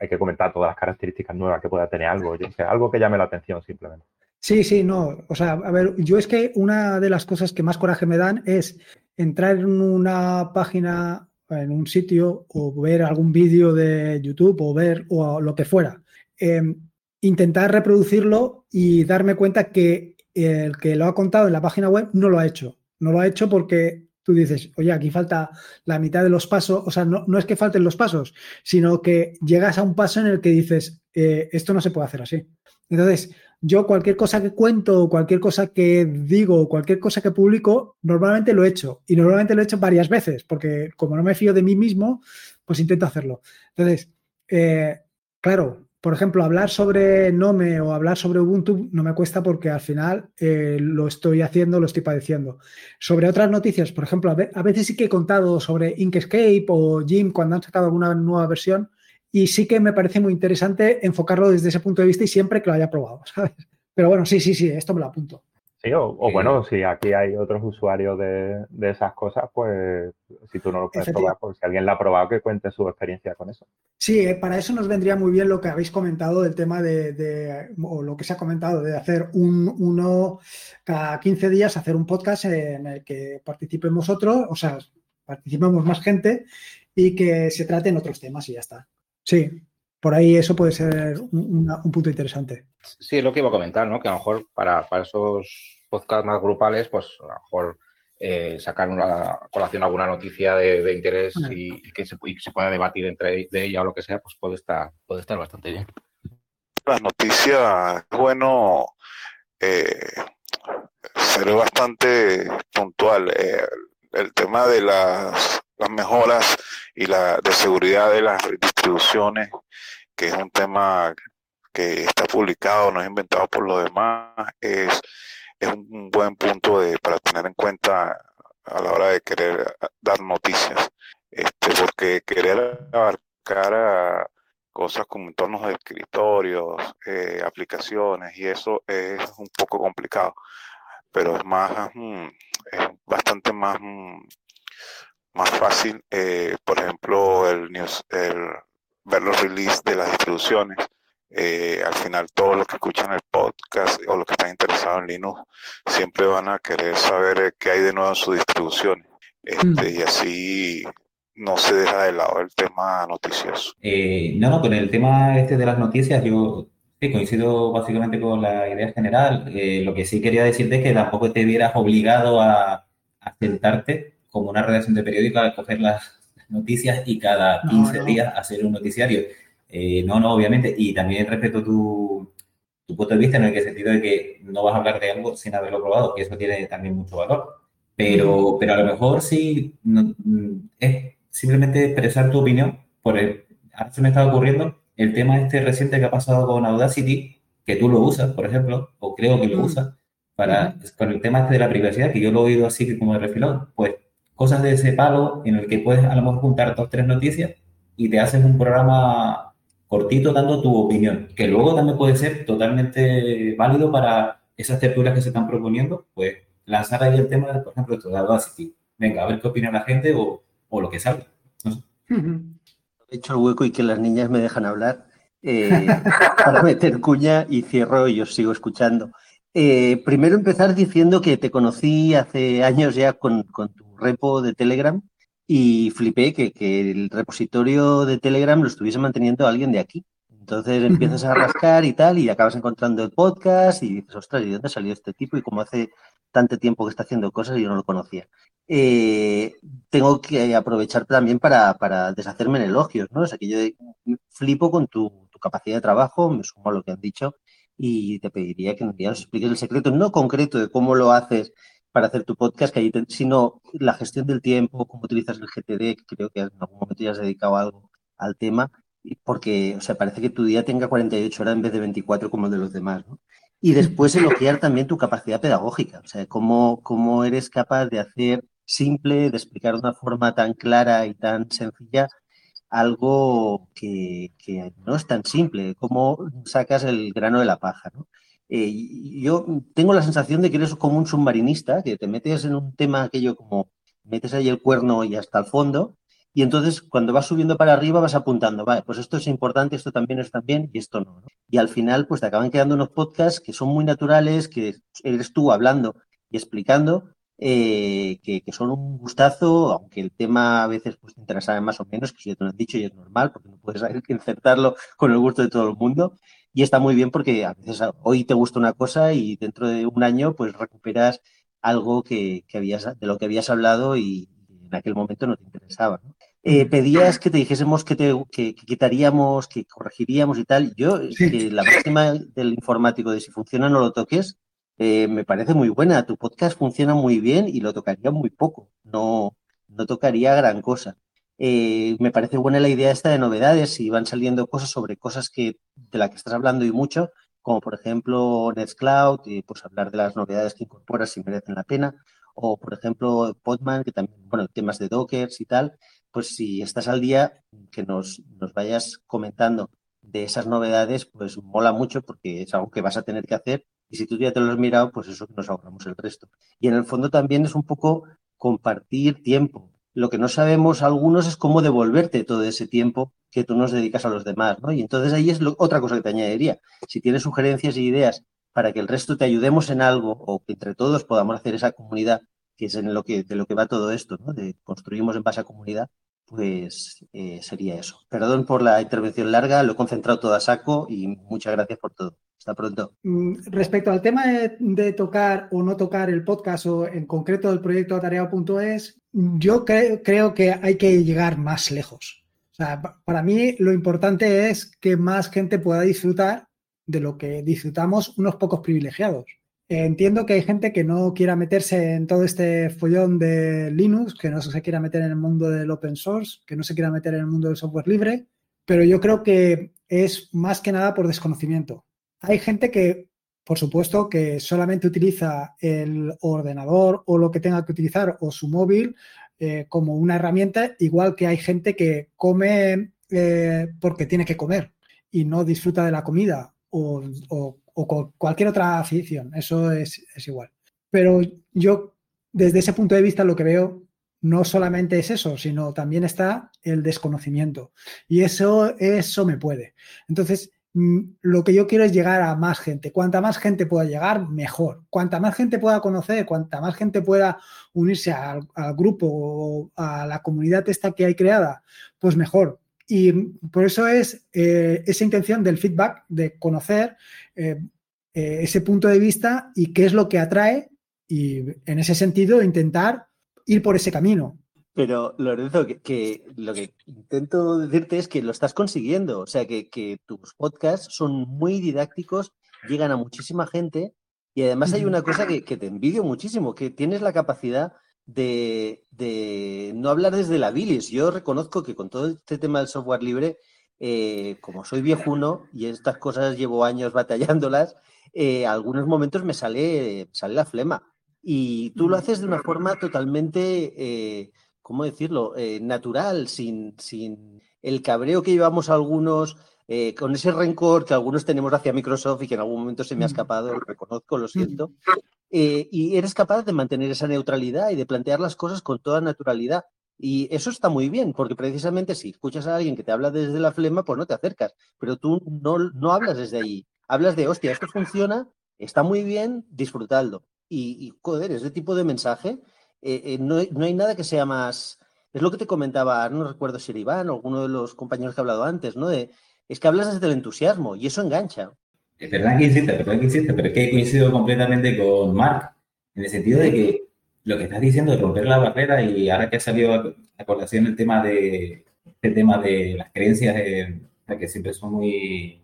hay que comentar todas las características nuevas que pueda tener algo, algo que llame la atención simplemente. Sí, sí, no, o sea, a ver, yo es que una de las cosas que más coraje me dan es entrar en una página, en un sitio, o ver algún vídeo de YouTube, o ver, o lo que fuera, em, intentar reproducirlo y darme cuenta que el que lo ha contado en la página web no lo ha hecho. No lo ha hecho porque tú dices, oye, aquí falta la mitad de los pasos, o sea, no, no es que falten los pasos, sino que llegas a un paso en el que dices, eh, esto no se puede hacer así. Entonces, yo cualquier cosa que cuento, cualquier cosa que digo, cualquier cosa que publico, normalmente lo he hecho. Y normalmente lo he hecho varias veces, porque como no me fío de mí mismo, pues intento hacerlo. Entonces, eh, claro, por ejemplo, hablar sobre Nome o hablar sobre Ubuntu no me cuesta porque al final eh, lo estoy haciendo, lo estoy padeciendo. Sobre otras noticias, por ejemplo, a veces sí que he contado sobre Inkscape o Jim cuando han sacado alguna nueva versión y sí que me parece muy interesante enfocarlo desde ese punto de vista y siempre que lo haya probado, ¿sabes? Pero bueno, sí, sí, sí, esto me lo apunto o, bueno, si aquí hay otros usuarios de, esas cosas, pues si tú no lo puedes probar, pues si alguien la ha probado, que cuente su experiencia con eso. Sí, eh, para eso nos vendría muy bien lo que habéis comentado del tema de, o lo que se ha comentado, de hacer un, uno cada 15 días, hacer un podcast en el que participemos otros, o sea, participemos más gente y que se traten otros temas y ya está. Sí, por ahí eso puede ser un, punto interesante. Sí, es lo que iba a comentar, ¿no? Que a lo mejor para, para esos podcast más grupales, pues a lo mejor eh, sacar una colación alguna noticia de, interés y, que se, pueda debatir entre de ella o lo que sea, pues puede estar, puede estar bastante bien. Las noticias, bueno, eh, ser bastante puntual. Eh, el tema de las, las mejoras y la de seguridad de las distribuciones, que es un tema que está publicado, no es inventado por los demás, es es un buen punto de, para tener en cuenta a la hora de querer dar noticias, este, porque querer abarcar cosas como entornos de escritorios, eh, aplicaciones y eso es un poco complicado, pero es más, mm, es bastante más, mm, más fácil. Eh, por ejemplo, el news, el ver los releases de las distribuciones. Eh, al final todos los que escuchan el podcast o los que están interesados en Linux siempre van a querer saber eh, qué hay de nuevo en sus distribuciones. Este, mm. Y así no se deja de lado el tema noticioso. Eh, no, no, con el tema este de las noticias yo coincido básicamente con la idea general. lo que sí quería decirte es que tampoco te vieras obligado a, a sentarte como una redacción de periódico a coger las noticias y cada 15 días hacer un noticiario. Eh, no, no, obviamente. Y también respeto tu, tu punto de vista en el sentido de que no vas a hablar de algo sin haberlo probado, que eso tiene también mucho valor. Pero, pero a lo mejor sí es simplemente expresar tu opinión. Por el, ahora se me está ocurriendo el tema este reciente que ha pasado con Audacity, que tú lo usas, por ejemplo, o creo que lo usas, para, con el tema este de la privacidad, que yo lo he oído así que como de refilón, pues cosas de ese palo en el que puedes a lo mejor juntar dos, tres noticias y te haces un programa cortito dando tu opinión, que luego también puede ser totalmente válido para esas tertulias que se están proponiendo, pues lanzar ahí el tema, por ejemplo, esto de Audacity. Venga, a ver qué opina la gente o, lo que salga. He hecho el hueco y que las niñas me dejan hablar eh, para meter cuña y cierro y os sigo escuchando. Eh, primero empezar diciendo que te conocí hace años ya con tu repo de Telegram y flipé que, que, el repositorio de Telegram lo estuviese manteniendo alguien de aquí. Entonces empiezas a rascar y tal, y acabas encontrando el podcast y dices, ostras, ¿y dónde salió este tipo? Y como hace tanto tiempo que está haciendo cosas, yo no lo conocía. Eh, tengo que aprovechar también para, para, deshacerme en elogios, ¿no? O sea, que yo flipo con tu, tu, capacidad de trabajo, me sumo a lo que han dicho, y te pediría que nos expliques el secreto, no concreto de cómo lo haces para hacer tu podcast, que sino la gestión del tiempo, cómo utilizas el GTD, que creo que en algún momento ya has dedicado algo al tema, porque, o sea, parece que tu día tenga 48 horas en vez de 24 como el de los demás, ¿no? Y después elogiar también tu capacidad pedagógica, o sea, cómo, cómo eres capaz de hacer simple, de explicar de una forma tan clara y tan sencilla algo que, que no es tan simple, cómo sacas el grano de la paja, ¿no? Eh, yo tengo la sensación de que eres como un submarinista, que te metes en un tema aquello como metes ahí el cuerno y hasta el fondo, y entonces cuando vas subiendo para arriba vas apuntando, vale, pues esto es importante, esto también es también y esto no, Y al final pues te acaban quedando unos podcasts que son muy naturales, que eres tú hablando y explicando, eh, que, que, son un gustazo, aunque el tema a veces pues, te interesa más o menos, que si ya te lo has dicho y es normal, porque no puedes insertarlo con el gusto de todo el mundo, y está muy bien porque a veces hoy te gusta una cosa y dentro de un año pues recuperas algo que, habías, de lo que habías hablado y en aquel momento no te interesaba. Eh, pedías que te dijésemos que, te, que, quitaríamos, que corregiríamos y tal. Yo, que la máxima del informático de si funciona no lo toques, eh, me parece muy buena. Tu podcast funciona muy bien y lo tocaría muy poco. No, no tocaría gran cosa. Eh, me parece buena la idea esta de novedades y van saliendo cosas sobre cosas que, de las que estás hablando y mucho, como por ejemplo Nextcloud, y pues hablar de las novedades que incorporas si merecen la pena, o por ejemplo Podman, que también, bueno, temas de Dockers y tal, pues si estás al día, que nos, nos vayas comentando de esas novedades, pues mola mucho porque es algo que vas a tener que hacer y si tú ya te lo has mirado, pues eso nos ahorramos el resto. Y en el fondo también es un poco compartir tiempo, lo que no sabemos algunos es cómo devolverte todo ese tiempo que tú nos dedicas a los demás, ¿no? Y entonces ahí es otra cosa que te añadiría. Si tienes sugerencias y ideas para que el resto te ayudemos en algo o que entre todos podamos hacer esa comunidad, que es en lo que, de lo que va todo esto, ¿no? De construimos en base a comunidad, pues eh, sería eso. Perdón por la intervención larga, lo he concentrado todo a saco y muchas gracias por todo. Hasta pronto. Mm, respecto al tema de, tocar o no tocar el podcast o en concreto el proyecto atareado.es, yo creo que hay que llegar más lejos. para mí lo importante es que más gente pueda disfrutar de lo que disfrutamos unos pocos privilegiados. Entiendo que hay gente que no quiera meterse en todo este follón de Linux, que no se quiera meter en el mundo del open source, que no se quiera meter en el mundo del software libre, pero yo creo que es más que nada por desconocimiento. Hay gente que, por supuesto, que solamente utiliza el ordenador o lo que tenga que utilizar o su móvil eh, como una herramienta, igual que hay gente que come eh, porque tiene que comer y no disfruta de la comida o, cualquier otra afición. Eso es, igual. Pero yo, desde ese punto de vista, lo que veo no solamente es eso, sino también está el desconocimiento. Y eso, eso me puede. Entonces, lo que yo quiero es llegar a más gente. Cuanta más gente pueda llegar, mejor. Cuanta más gente pueda conocer, cuanta más gente pueda unirse al, grupo o a la comunidad esta que hay creada, pues mejor. Y por eso es eh, esa intención del feedback, de conocer eh, eh, ese punto de vista y qué es lo que atrae y en ese sentido intentar ir por ese camino. Pero Lorenzo, que, lo que intento decirte es que lo estás consiguiendo, o sea, que, tus podcasts son muy didácticos, llegan a muchísima gente y además hay una cosa que, te envidio muchísimo, que tienes la capacidad de, no hablar desde la bilis. Yo reconozco que con todo este tema del software libre, eh, como soy viejuno y estas cosas llevo años batallándolas, eh, algunos momentos me sale, sale la flema. Y tú lo haces de una forma totalmente, eh, ¿cómo decirlo?, eh, natural, sin, sin el cabreo que llevamos algunos, eh, con ese rencor que algunos tenemos hacia Microsoft y que en algún momento se me ha escapado, lo reconozco, lo siento. y eres capaz de mantener esa neutralidad y de plantear las cosas con toda naturalidad. Y eso está muy bien, porque precisamente si escuchas a alguien que te habla desde la flema, pues no te acercas, pero tú no, no hablas desde allí. Hablas de, hostia, esto funciona, está muy bien, disfrutadlo y, joder, ese tipo de mensaje, eh, eh, no, hay nada que sea más... Es lo que te comentaba, no recuerdo si era Iván o alguno de los compañeros que ha hablado antes, ¿no? De, es que hablas desde el entusiasmo y eso engancha. Es verdad que insiste, es verdad que insiste, pero es que he coincidido completamente con Mark, en el sentido de que lo que estás diciendo de romper la barrera y ahora que ha salido a colación el tema de, el tema de las creencias que siempre son muy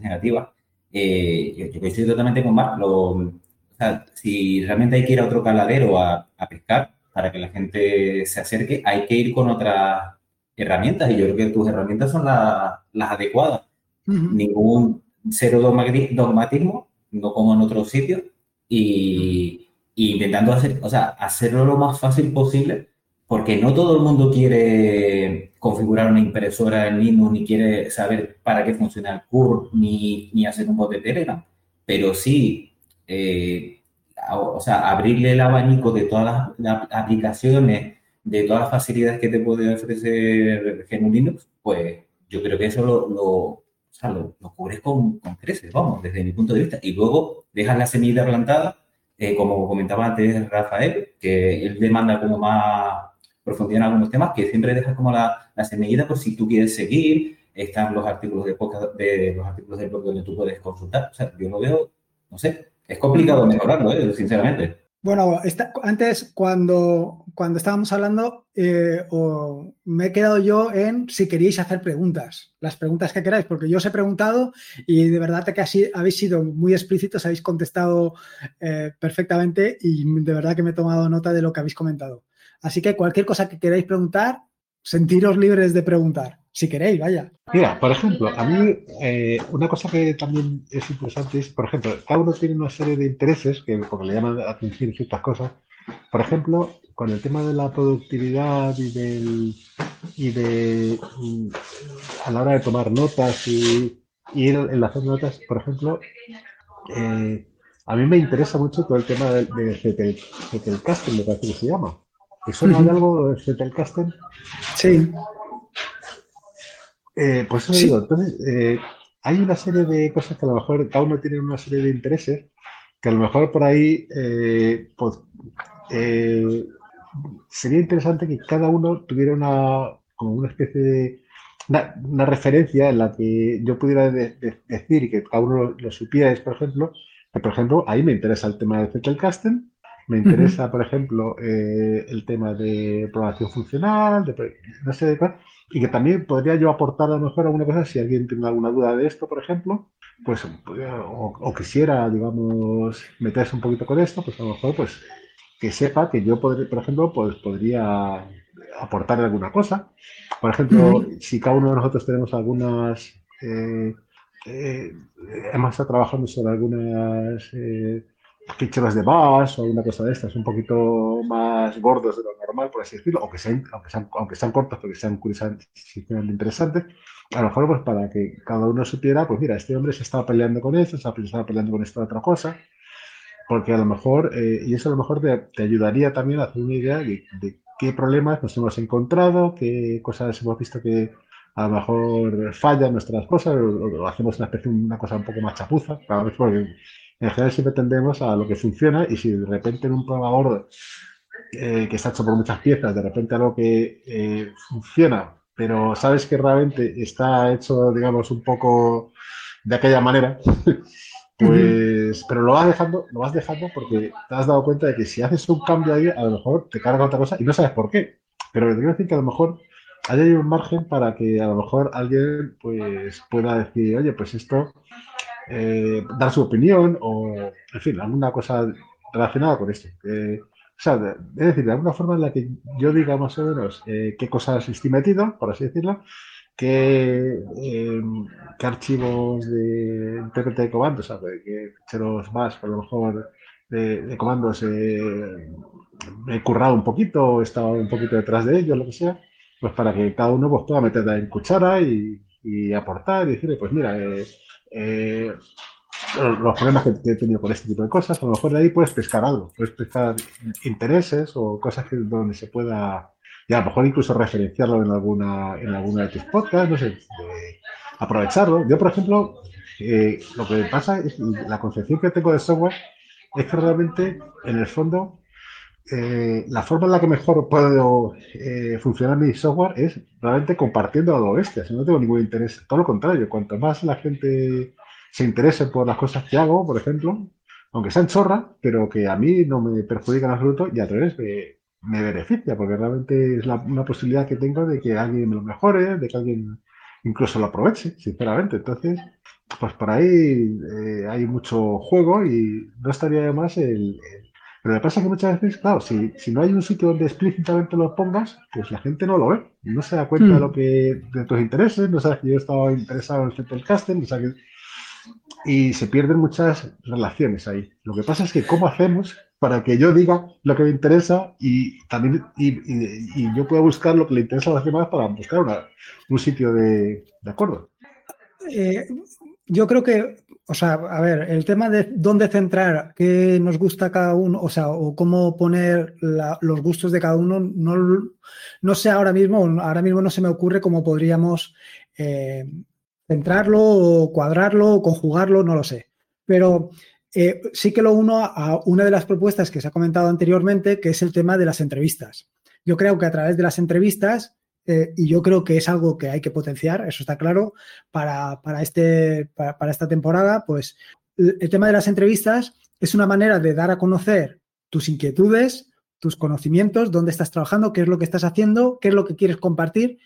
negativas, eh, yo, coincido totalmente con Mark, lo, sea, si realmente hay que ir a otro caladero a, pescar para que la gente se acerque, hay que ir con otras herramientas y yo creo que tus herramientas son las adecuadas. Ningún cero dogmatismo, no como en otros sitios, y, intentando hacer, o sea, hacerlo lo más fácil posible, porque no todo el mundo quiere configurar una impresora en Linux, ni quiere saber para qué funciona el CUR, ni, ni hacer un bot de Telegram, pero sí eh, o sea, abrirle el abanico de todas las, aplicaciones, de todas las facilidades que te puede ofrecer GNU Linux, pues yo creo que eso lo, lo, lo, cubres con, con, creces, vamos, desde mi punto de vista. Y luego dejas la semilla plantada, eh, como comentaba antes Rafael, que él demanda como más profundidad en algunos temas, que siempre dejas como la, la semillita por si tú quieres seguir, están los artículos de podcast, de los artículos del blog donde tú puedes consultar. O sea, yo lo veo, no sé, es complicado mejorarlo, ¿eh? sinceramente. Bueno, antes cuando, cuando estábamos hablando, eh, me he quedado yo en si queríais hacer preguntas, las preguntas que queráis, porque yo os he preguntado y de verdad que así habéis sido muy explícitos, habéis contestado eh, perfectamente y de verdad que me he tomado nota de lo que habéis comentado. Así que cualquier cosa que queráis preguntar, sentiros libres de preguntar si queréis, vaya. Mira, por ejemplo, a mí eh, una cosa que también es interesante es, por ejemplo, cada uno tiene una serie de intereses que porque le llaman la atención ciertas cosas. Por ejemplo, con el tema de la productividad y del y de mm, a la hora de tomar notas y, ir en las notas, por ejemplo, eh, a mí me interesa mucho todo el tema del de, Casting, me parece que se llama. ¿Eso no hay algo de Casting? Sí. Eh, pues eso digo, entonces, eh, hay una serie de cosas que a lo mejor cada uno tiene una serie de intereses que a lo mejor por ahí eh, pues, sería interesante que cada uno tuviera una, como una especie de una, referencia en la que yo pudiera decir y que cada uno lo, supiera, es por ejemplo, que por ejemplo ahí me interesa el tema del casting, me interesa, por ejemplo, el tema de programación funcional, de, no sé de cuál, y que también podría yo aportar a lo mejor alguna cosa si alguien tiene alguna duda de esto, por ejemplo, pues o, quisiera, digamos, meterse un poquito con esto, pues a lo mejor pues que sepa que yo, por ejemplo, pues podría aportar alguna cosa. Por ejemplo, si cada uno de nosotros tenemos algunas, eh, eh, hemos estado trabajando sobre algunas eh, ficheros de bash o una cosa de estas, un poquito más gordos de lo normal, por así decirlo, aunque sean, aunque sean, aunque sean cortos, porque sean curiosamente interesantes, a lo mejor pues para que cada uno supiera, pues mira, este hombre se estaba peleando con esto, se estaba peleando con esta otra cosa, porque a lo mejor, eh, y eso a lo mejor te, ayudaría también a hacer una idea de, qué problemas nos hemos encontrado, qué cosas hemos visto que a lo mejor fallan nuestras cosas o, hacemos una especie, una cosa un poco más chapuza. Porque en general siempre tendemos a lo que funciona y si de repente en un programador eh, que está hecho por muchas piezas, de repente algo que eh, funciona, pero sabes que realmente está hecho, digamos, un poco de aquella manera, pues, pero lo vas dejando, lo vas dejando porque te has dado cuenta de que si haces un cambio ahí, a lo mejor te carga otra cosa y no sabes por qué. Pero te quiero decir que a lo mejor hay un margen para que a lo mejor alguien pues pueda decir, oye, pues esto, eh, dar su opinión o, en fin, alguna cosa relacionada con esto. o sea, es decir, de alguna forma en la que yo diga más o menos eh, qué cosas estoy metido, por así decirlo, qué, eh, qué archivos de intérprete de comandos, ¿sabes? qué ficheros más, a lo mejor, de, comandos me he currado un poquito, he estado un poquito detrás de ellos, lo que sea pues para que cada uno pues, pueda meter en cuchara y, aportar y decirle, pues mira, eh, los problemas que he tenido con este tipo de cosas, a lo mejor de ahí puedes pescar algo, puedes pescar intereses o cosas donde se pueda, y a lo mejor incluso referenciarlo en alguna, en alguna de tus podcasts, no sé, aprovecharlo. Yo, por ejemplo, eh, lo que pasa es la concepción que tengo de software es que realmente, en el fondo, eh, la forma en la que mejor puedo eh, funcionar mi software es realmente compartiendo a lo bestia. Si no tengo ningún interés, todo lo contrario, cuanto más la gente se interese por las cosas que hago, por ejemplo, aunque sean chorra, pero que a mí no me perjudica en absoluto y al revés me, beneficia, porque realmente es una posibilidad que tengo de que alguien me lo mejore, de que alguien incluso lo aproveche, sinceramente. Entonces, pues por ahí eh, hay mucho juego y no estaría de más el pero me pasa que muchas veces, claro, si, si no hay un sitio donde explícitamente lo pongas, pues la gente no lo ve. No se da cuenta de hmm. lo que de tus intereses, no sabes que yo estaba interesado en el casting, no sabes y se pierden muchas relaciones ahí. Lo que pasa es que cómo hacemos para que yo diga lo que me interesa y también y, y, yo pueda buscar lo que le interesa a los demás para buscar una, un sitio de, de acuerdo. Eh, yo creo que o sea, a ver, el tema de dónde centrar, qué nos gusta cada uno, o sea, o cómo poner los gustos de cada uno, no, no, sé ahora mismo, ahora mismo no se me ocurre cómo podríamos eh, centrarlo o cuadrarlo o conjugarlo, no lo sé. Pero eh, sí que lo uno a una de las propuestas que se ha comentado anteriormente, que es el tema de las entrevistas. Yo creo que a través de las entrevistas eh, y yo creo que es algo que hay que potenciar, eso está claro, para, este, para, esta temporada, pues el tema de las entrevistas es una manera de dar a conocer tus inquietudes, tus conocimientos, dónde estás trabajando, qué es lo que estás haciendo, qué es lo que quieres compartir.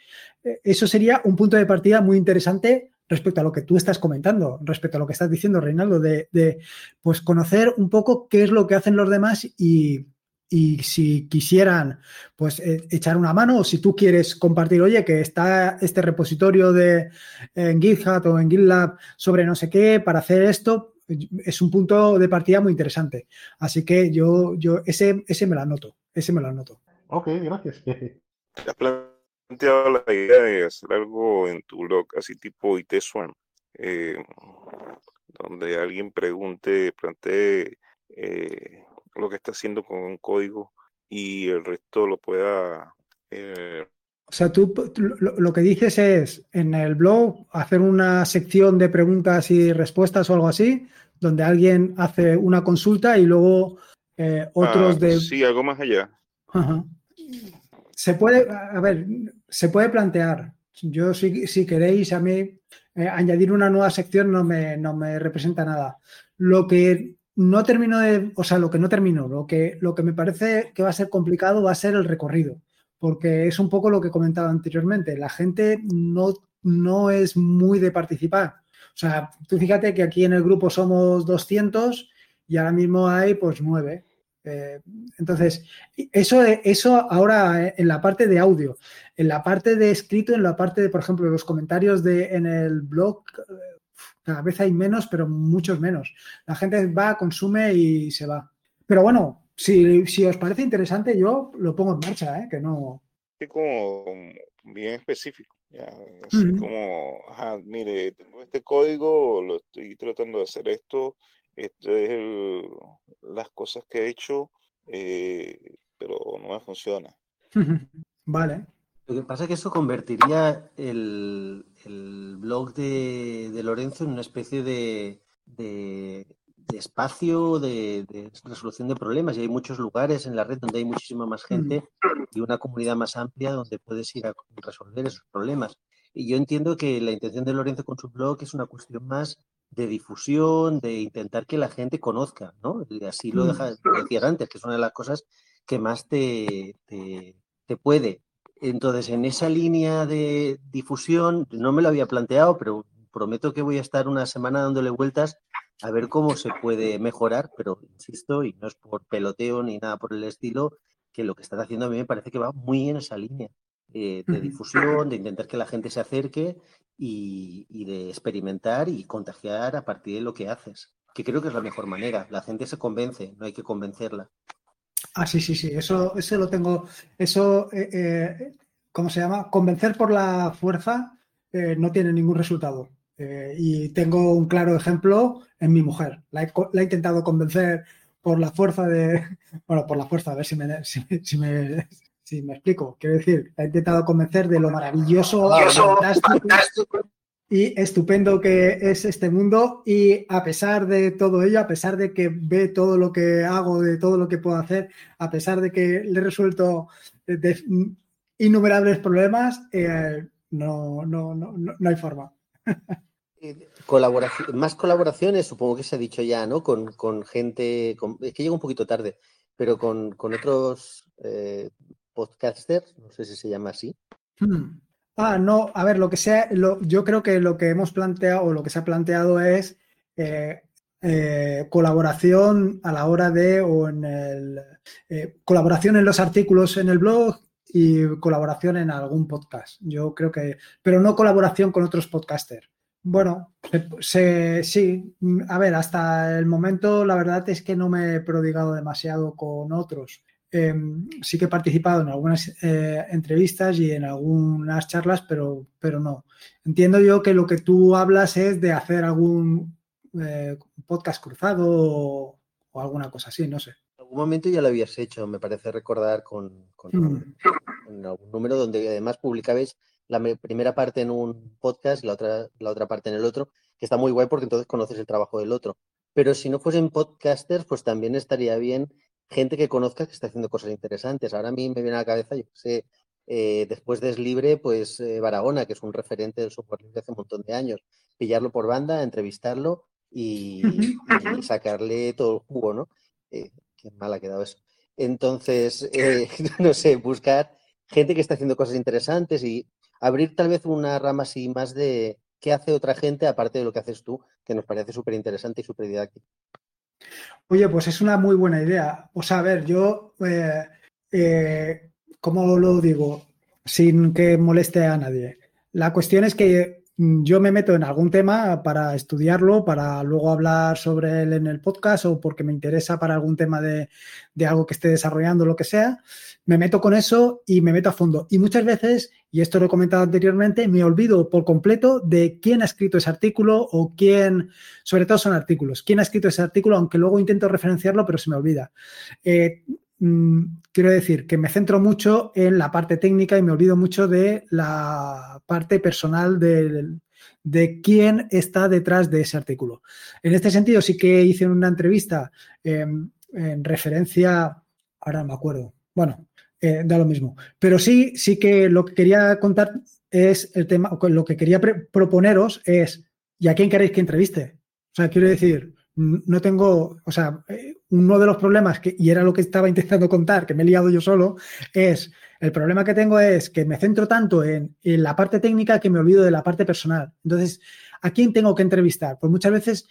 Eh, eso sería un punto de partida muy interesante respecto a lo que tú estás comentando, respecto a lo que estás diciendo, Reinaldo, de, de pues conocer un poco qué es lo que hacen los demás y, y si quisieran pues eh, echar una mano o si tú quieres compartir, oye, que está este repositorio de en GitHub o en GitLab sobre no sé qué para hacer esto, es un punto de partida muy interesante. Así que yo, yo ese, ese me lo anoto, ese me lo anoto. Ok, gracias. Has planteado la idea de hacer algo en tu blog, así tipo IT Swarm, eh, donde alguien pregunte, plantee eh, lo que está haciendo con un código y el resto lo pueda... Eh, o sea, tú lo, que dices es en el blog hacer una sección de preguntas y respuestas o algo así, donde alguien hace una consulta y luego eh, otros ah, de... Sí, algo más allá. Se puede, a ver, se puede plantear. Yo si, si queréis a mí eh, añadir una nueva sección no me, no me representa nada. Lo que no termino de, o sea, lo que no termino, lo que, lo que me parece que va a ser complicado va a ser el recorrido, porque es un poco lo que comentaba anteriormente, la gente no, no es muy de participar. O sea, tú fíjate que aquí en el grupo somos 200 y ahora mismo hay pues 9. Eh, entonces, eso, eso ahora en la parte de audio, en la parte de escrito, en la parte de, por ejemplo, los comentarios de, en el blog, cada vez hay menos, pero muchos menos. La gente va, consume y se va. Pero bueno, si, si os parece interesante, yo lo pongo en marcha, ¿eh? que no. Es como bien específico. Así como, mire, tengo este código, lo estoy tratando de hacer esto, esto es las cosas que he hecho, eh, pero no me funciona. Vale. Lo que pasa es que eso convertiría el, el blog de, de Lorenzo en una especie de, de, de espacio de, resolución de problemas. Y hay muchos lugares en la red donde hay muchísima más gente y una comunidad más amplia donde puedes ir a resolver esos problemas. Y yo entiendo que la intención de Lorenzo con su blog es una cuestión más de difusión, de intentar que la gente conozca, ¿no? Y así lo, deja, lo decías antes, que es una de las cosas que más te, te, te puede. Entonces, en esa línea de difusión, no me lo había planteado, pero prometo que voy a estar una semana dándole vueltas a ver cómo se puede mejorar, pero insisto, y no es por peloteo ni nada por el estilo, que lo que estás haciendo a mí me parece que va muy en esa línea eh, de difusión, de intentar que la gente se acerque y, y, de experimentar y contagiar a partir de lo que haces, que creo que es la mejor manera. La gente se convence, no hay que convencerla. Ah, sí, sí, sí, eso, eso lo tengo, eso, eh, eh, ¿cómo se llama? Convencer por la fuerza eh, no tiene ningún resultado. Y tengo un claro ejemplo en mi mujer. La he, la he, intentado convencer por la fuerza de, bueno, por la fuerza, a ver si me, si, si me, si me explico. Quiero decir, la he intentado convencer de lo maravilloso, fantástico y estupendo que es este mundo y a pesar de todo ello, a pesar de que ve todo lo que hago, de todo lo que puedo hacer, a pesar de que le he resuelto de, de innumerables problemas, eh, no, no, no, no, hay forma. Colaboración, más colaboraciones, supongo que se ha dicho ya, ¿no? Con, con gente, con, es que llega un poquito tarde, pero con, con otros eh, podcasters, no sé si se llama así. Hmm. Ah, no, a ver, lo que sea, lo, yo creo que lo que hemos planteado o lo que se ha planteado es eh, eh, colaboración a la hora de o en el eh, colaboración en los artículos en el blog y colaboración en algún podcast. Yo creo que, pero no colaboración con otros podcasters. Bueno, sí, a ver, hasta el momento la verdad es que no me he prodigado demasiado con otros. Eh, sí que he participado en algunas eh, entrevistas y en algunas charlas, pero, pero no. Entiendo yo que lo que tú hablas es de hacer algún eh, podcast cruzado o, o, alguna cosa así, no sé. En algún momento ya lo habías hecho, me parece recordar con, con, mm. con algún número donde además publicabais la primera parte en un podcast y la otra, la otra parte en el otro, que está muy guay porque entonces conoces el trabajo del otro. Pero si no fuesen podcasters, pues también estaría bien gente que conozcas que está haciendo cosas interesantes. Ahora a mí me viene a la cabeza, yo sé, eh, después de Libre, pues eh, Barahona, que es un referente del software libre hace un montón de años. Pillarlo por banda, entrevistarlo y, y sacarle todo el jugo, ¿no? Eh, qué mal ha quedado eso. Entonces, eh, no sé, buscar gente que está haciendo cosas interesantes y abrir tal vez una rama así más de qué hace otra gente aparte de lo que haces tú, que nos parece súper interesante y súper didáctico. Oye, pues es una muy buena idea. O sea, a ver, yo, eh, eh, ¿cómo lo digo? Sin que moleste a nadie. La cuestión es que yo me meto en algún tema para estudiarlo, para luego hablar sobre él en el podcast o porque me interesa para algún tema de, de algo que esté desarrollando, lo que sea. Me meto con eso y me meto a fondo. Y muchas veces, y esto lo he comentado anteriormente, me olvido por completo de quién ha escrito ese artículo o quién, sobre todo son artículos, quién ha escrito ese artículo, aunque luego intento referenciarlo, pero se me olvida. Eh, quiero decir que me centro mucho en la parte técnica y me olvido mucho de la parte personal de, de quién está detrás de ese artículo. En este sentido, sí que hice una entrevista eh, en referencia, ahora me acuerdo, bueno, eh, da lo mismo, pero sí, sí que lo que quería contar es el tema, lo que quería proponeros es, ¿y a quién queréis que entreviste? O sea, quiero decir, no tengo, o sea, uno de los problemas, que, y era lo que estaba intentando contar, que me he liado yo solo, es, el problema que tengo es que me centro tanto en, en, la parte técnica que me olvido de la parte personal. Entonces, ¿a quién tengo que entrevistar? Pues muchas veces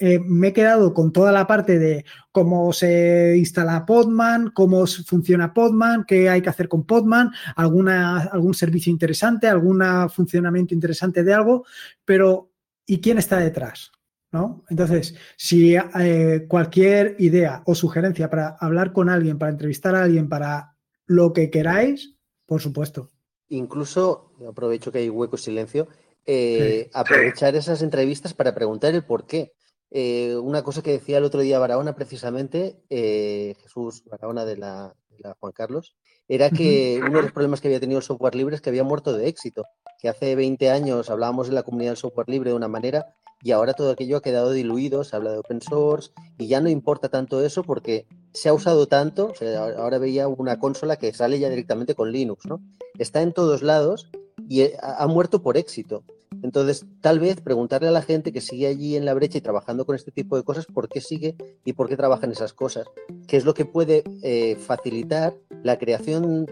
eh, me he quedado con toda la parte de cómo se instala Podman, cómo funciona Podman, qué hay que hacer con Podman, alguna, algún servicio interesante, algún funcionamiento interesante de algo, pero ¿y quién está detrás? ¿No? Entonces, si eh, cualquier idea o sugerencia para hablar con alguien, para entrevistar a alguien, para lo que queráis, por supuesto. Incluso, aprovecho que hay hueco y silencio, eh, sí, aprovechar esas entrevistas para preguntar el por qué. Eh, una cosa que decía el otro día Barahona, precisamente, Jesús Barahona de la, de la Juan Carlos, era que uno de los problemas que había tenido el software libre es que había muerto de éxito, que hace 20 años hablábamos en la comunidad del software libre de una manera y ahora todo aquello ha quedado diluido, se habla de open source y ya no importa tanto eso porque se ha usado tanto, ahora veía una consola que sale ya directamente con Linux, ¿no? Está en todos lados y eh, ha muerto por éxito. Entonces, tal vez preguntarle a la gente que sigue allí en la brecha y trabajando con este tipo de cosas, por qué sigue y por qué trabajan esas cosas, qué es lo que puede eh, facilitar la creación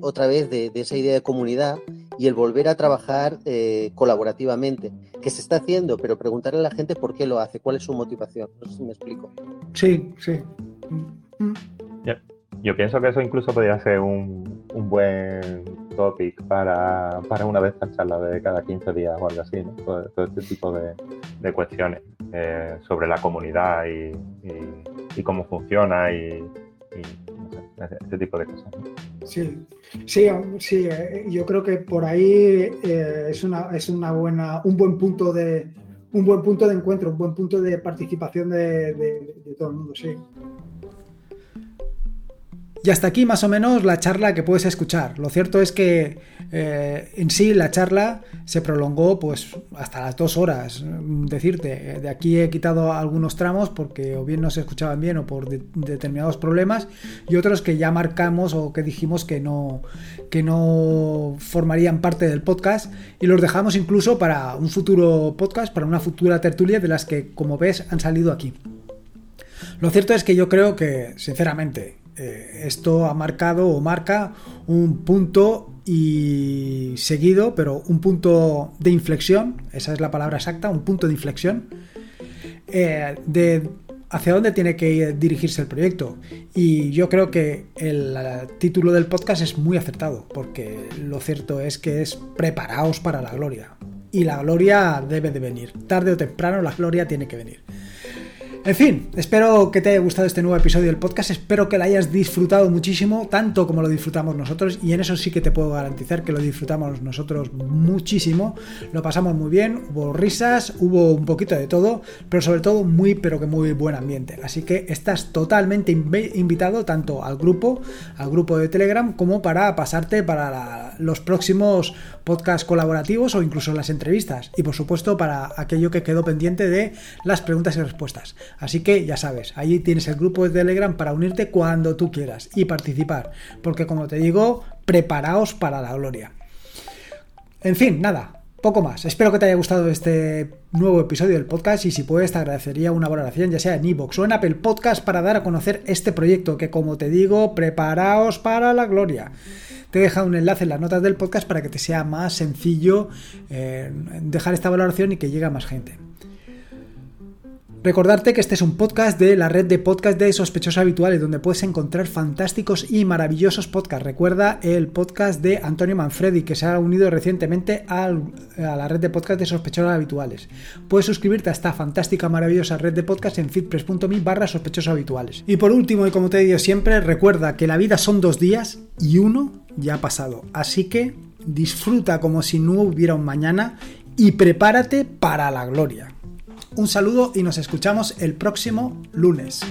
otra vez de, esa idea de comunidad y el volver a trabajar eh, colaborativamente, que se está haciendo, pero preguntarle a la gente por qué lo hace, cuál es su motivación. No sé si me explico. Sí, sí. Yo pienso que eso incluso podría ser un, buen topic para, una de estas charlas de cada 15 días o algo así, todo, este tipo de, cuestiones eh, sobre la comunidad y, cómo funciona y, este tipo de cosas. Sí, sí, sí, eh, yo creo que por ahí eh, es, una, es una buena, un buen punto de un buen punto de encuentro, un buen punto de participación de, de todo el mundo, sí. Y hasta aquí más o menos la charla que puedes escuchar. Lo cierto es que eh, en sí la charla se prolongó pues hasta las dos horas. Decirte, de aquí he quitado algunos tramos porque o bien no se escuchaban bien o por determinados problemas y otros que ya marcamos o que dijimos que no, que no formarían parte del podcast y los dejamos incluso para un futuro podcast, para una futura tertulia de las que como ves han salido aquí. Lo cierto es que yo creo que, sinceramente, eh, esto ha marcado o marca un punto y seguido, pero un punto de inflexión, esa es la palabra exacta, un punto de inflexión eh, de hacia dónde tiene que dirigirse el proyecto. Y yo creo que el, título del podcast es muy acertado, porque lo cierto es que es preparaos para la gloria. Y la gloria debe de venir. Tarde o temprano la gloria tiene que venir. En fin, espero que te haya gustado este nuevo episodio del podcast, espero que lo hayas disfrutado muchísimo, tanto como lo disfrutamos nosotros, y en eso sí que te puedo garantizar que lo disfrutamos nosotros muchísimo, lo pasamos muy bien, hubo risas, hubo un poquito de todo, pero sobre todo muy, pero que muy buen ambiente. Así que estás totalmente invitado tanto al grupo, al grupo de Telegram, como para pasarte para los próximos podcasts colaborativos o incluso las entrevistas, y por supuesto para aquello que quedó pendiente de las preguntas y respuestas. Así que ya sabes, allí tienes el grupo de Telegram para unirte cuando tú quieras y participar, porque como te digo, preparaos para la gloria. En fin, nada, poco más. Espero que te haya gustado este nuevo episodio del podcast y si puedes te agradecería una valoración ya sea en iVoox o en Apple Podcast para dar a conocer este proyecto que como te digo, preparaos para la gloria. Te he dejado un enlace en las notas del podcast para que te sea más sencillo eh, dejar esta valoración y que llegue a más gente. Recordarte que este es un podcast de la red de podcast de sospechosos habituales, donde puedes encontrar fantásticos y maravillosos podcasts. Recuerda el podcast de Antonio Manfredi, que se ha unido recientemente a la red de podcast de sospechosos habituales. Puedes suscribirte a esta fantástica, maravillosa red de podcast en fitpress.me barra sospechosos habituales. Y por último, y como te digo siempre, recuerda que la vida son dos días y uno ya ha pasado. Así que disfruta como si no hubiera un mañana y prepárate para la gloria. Un saludo y nos escuchamos el próximo lunes.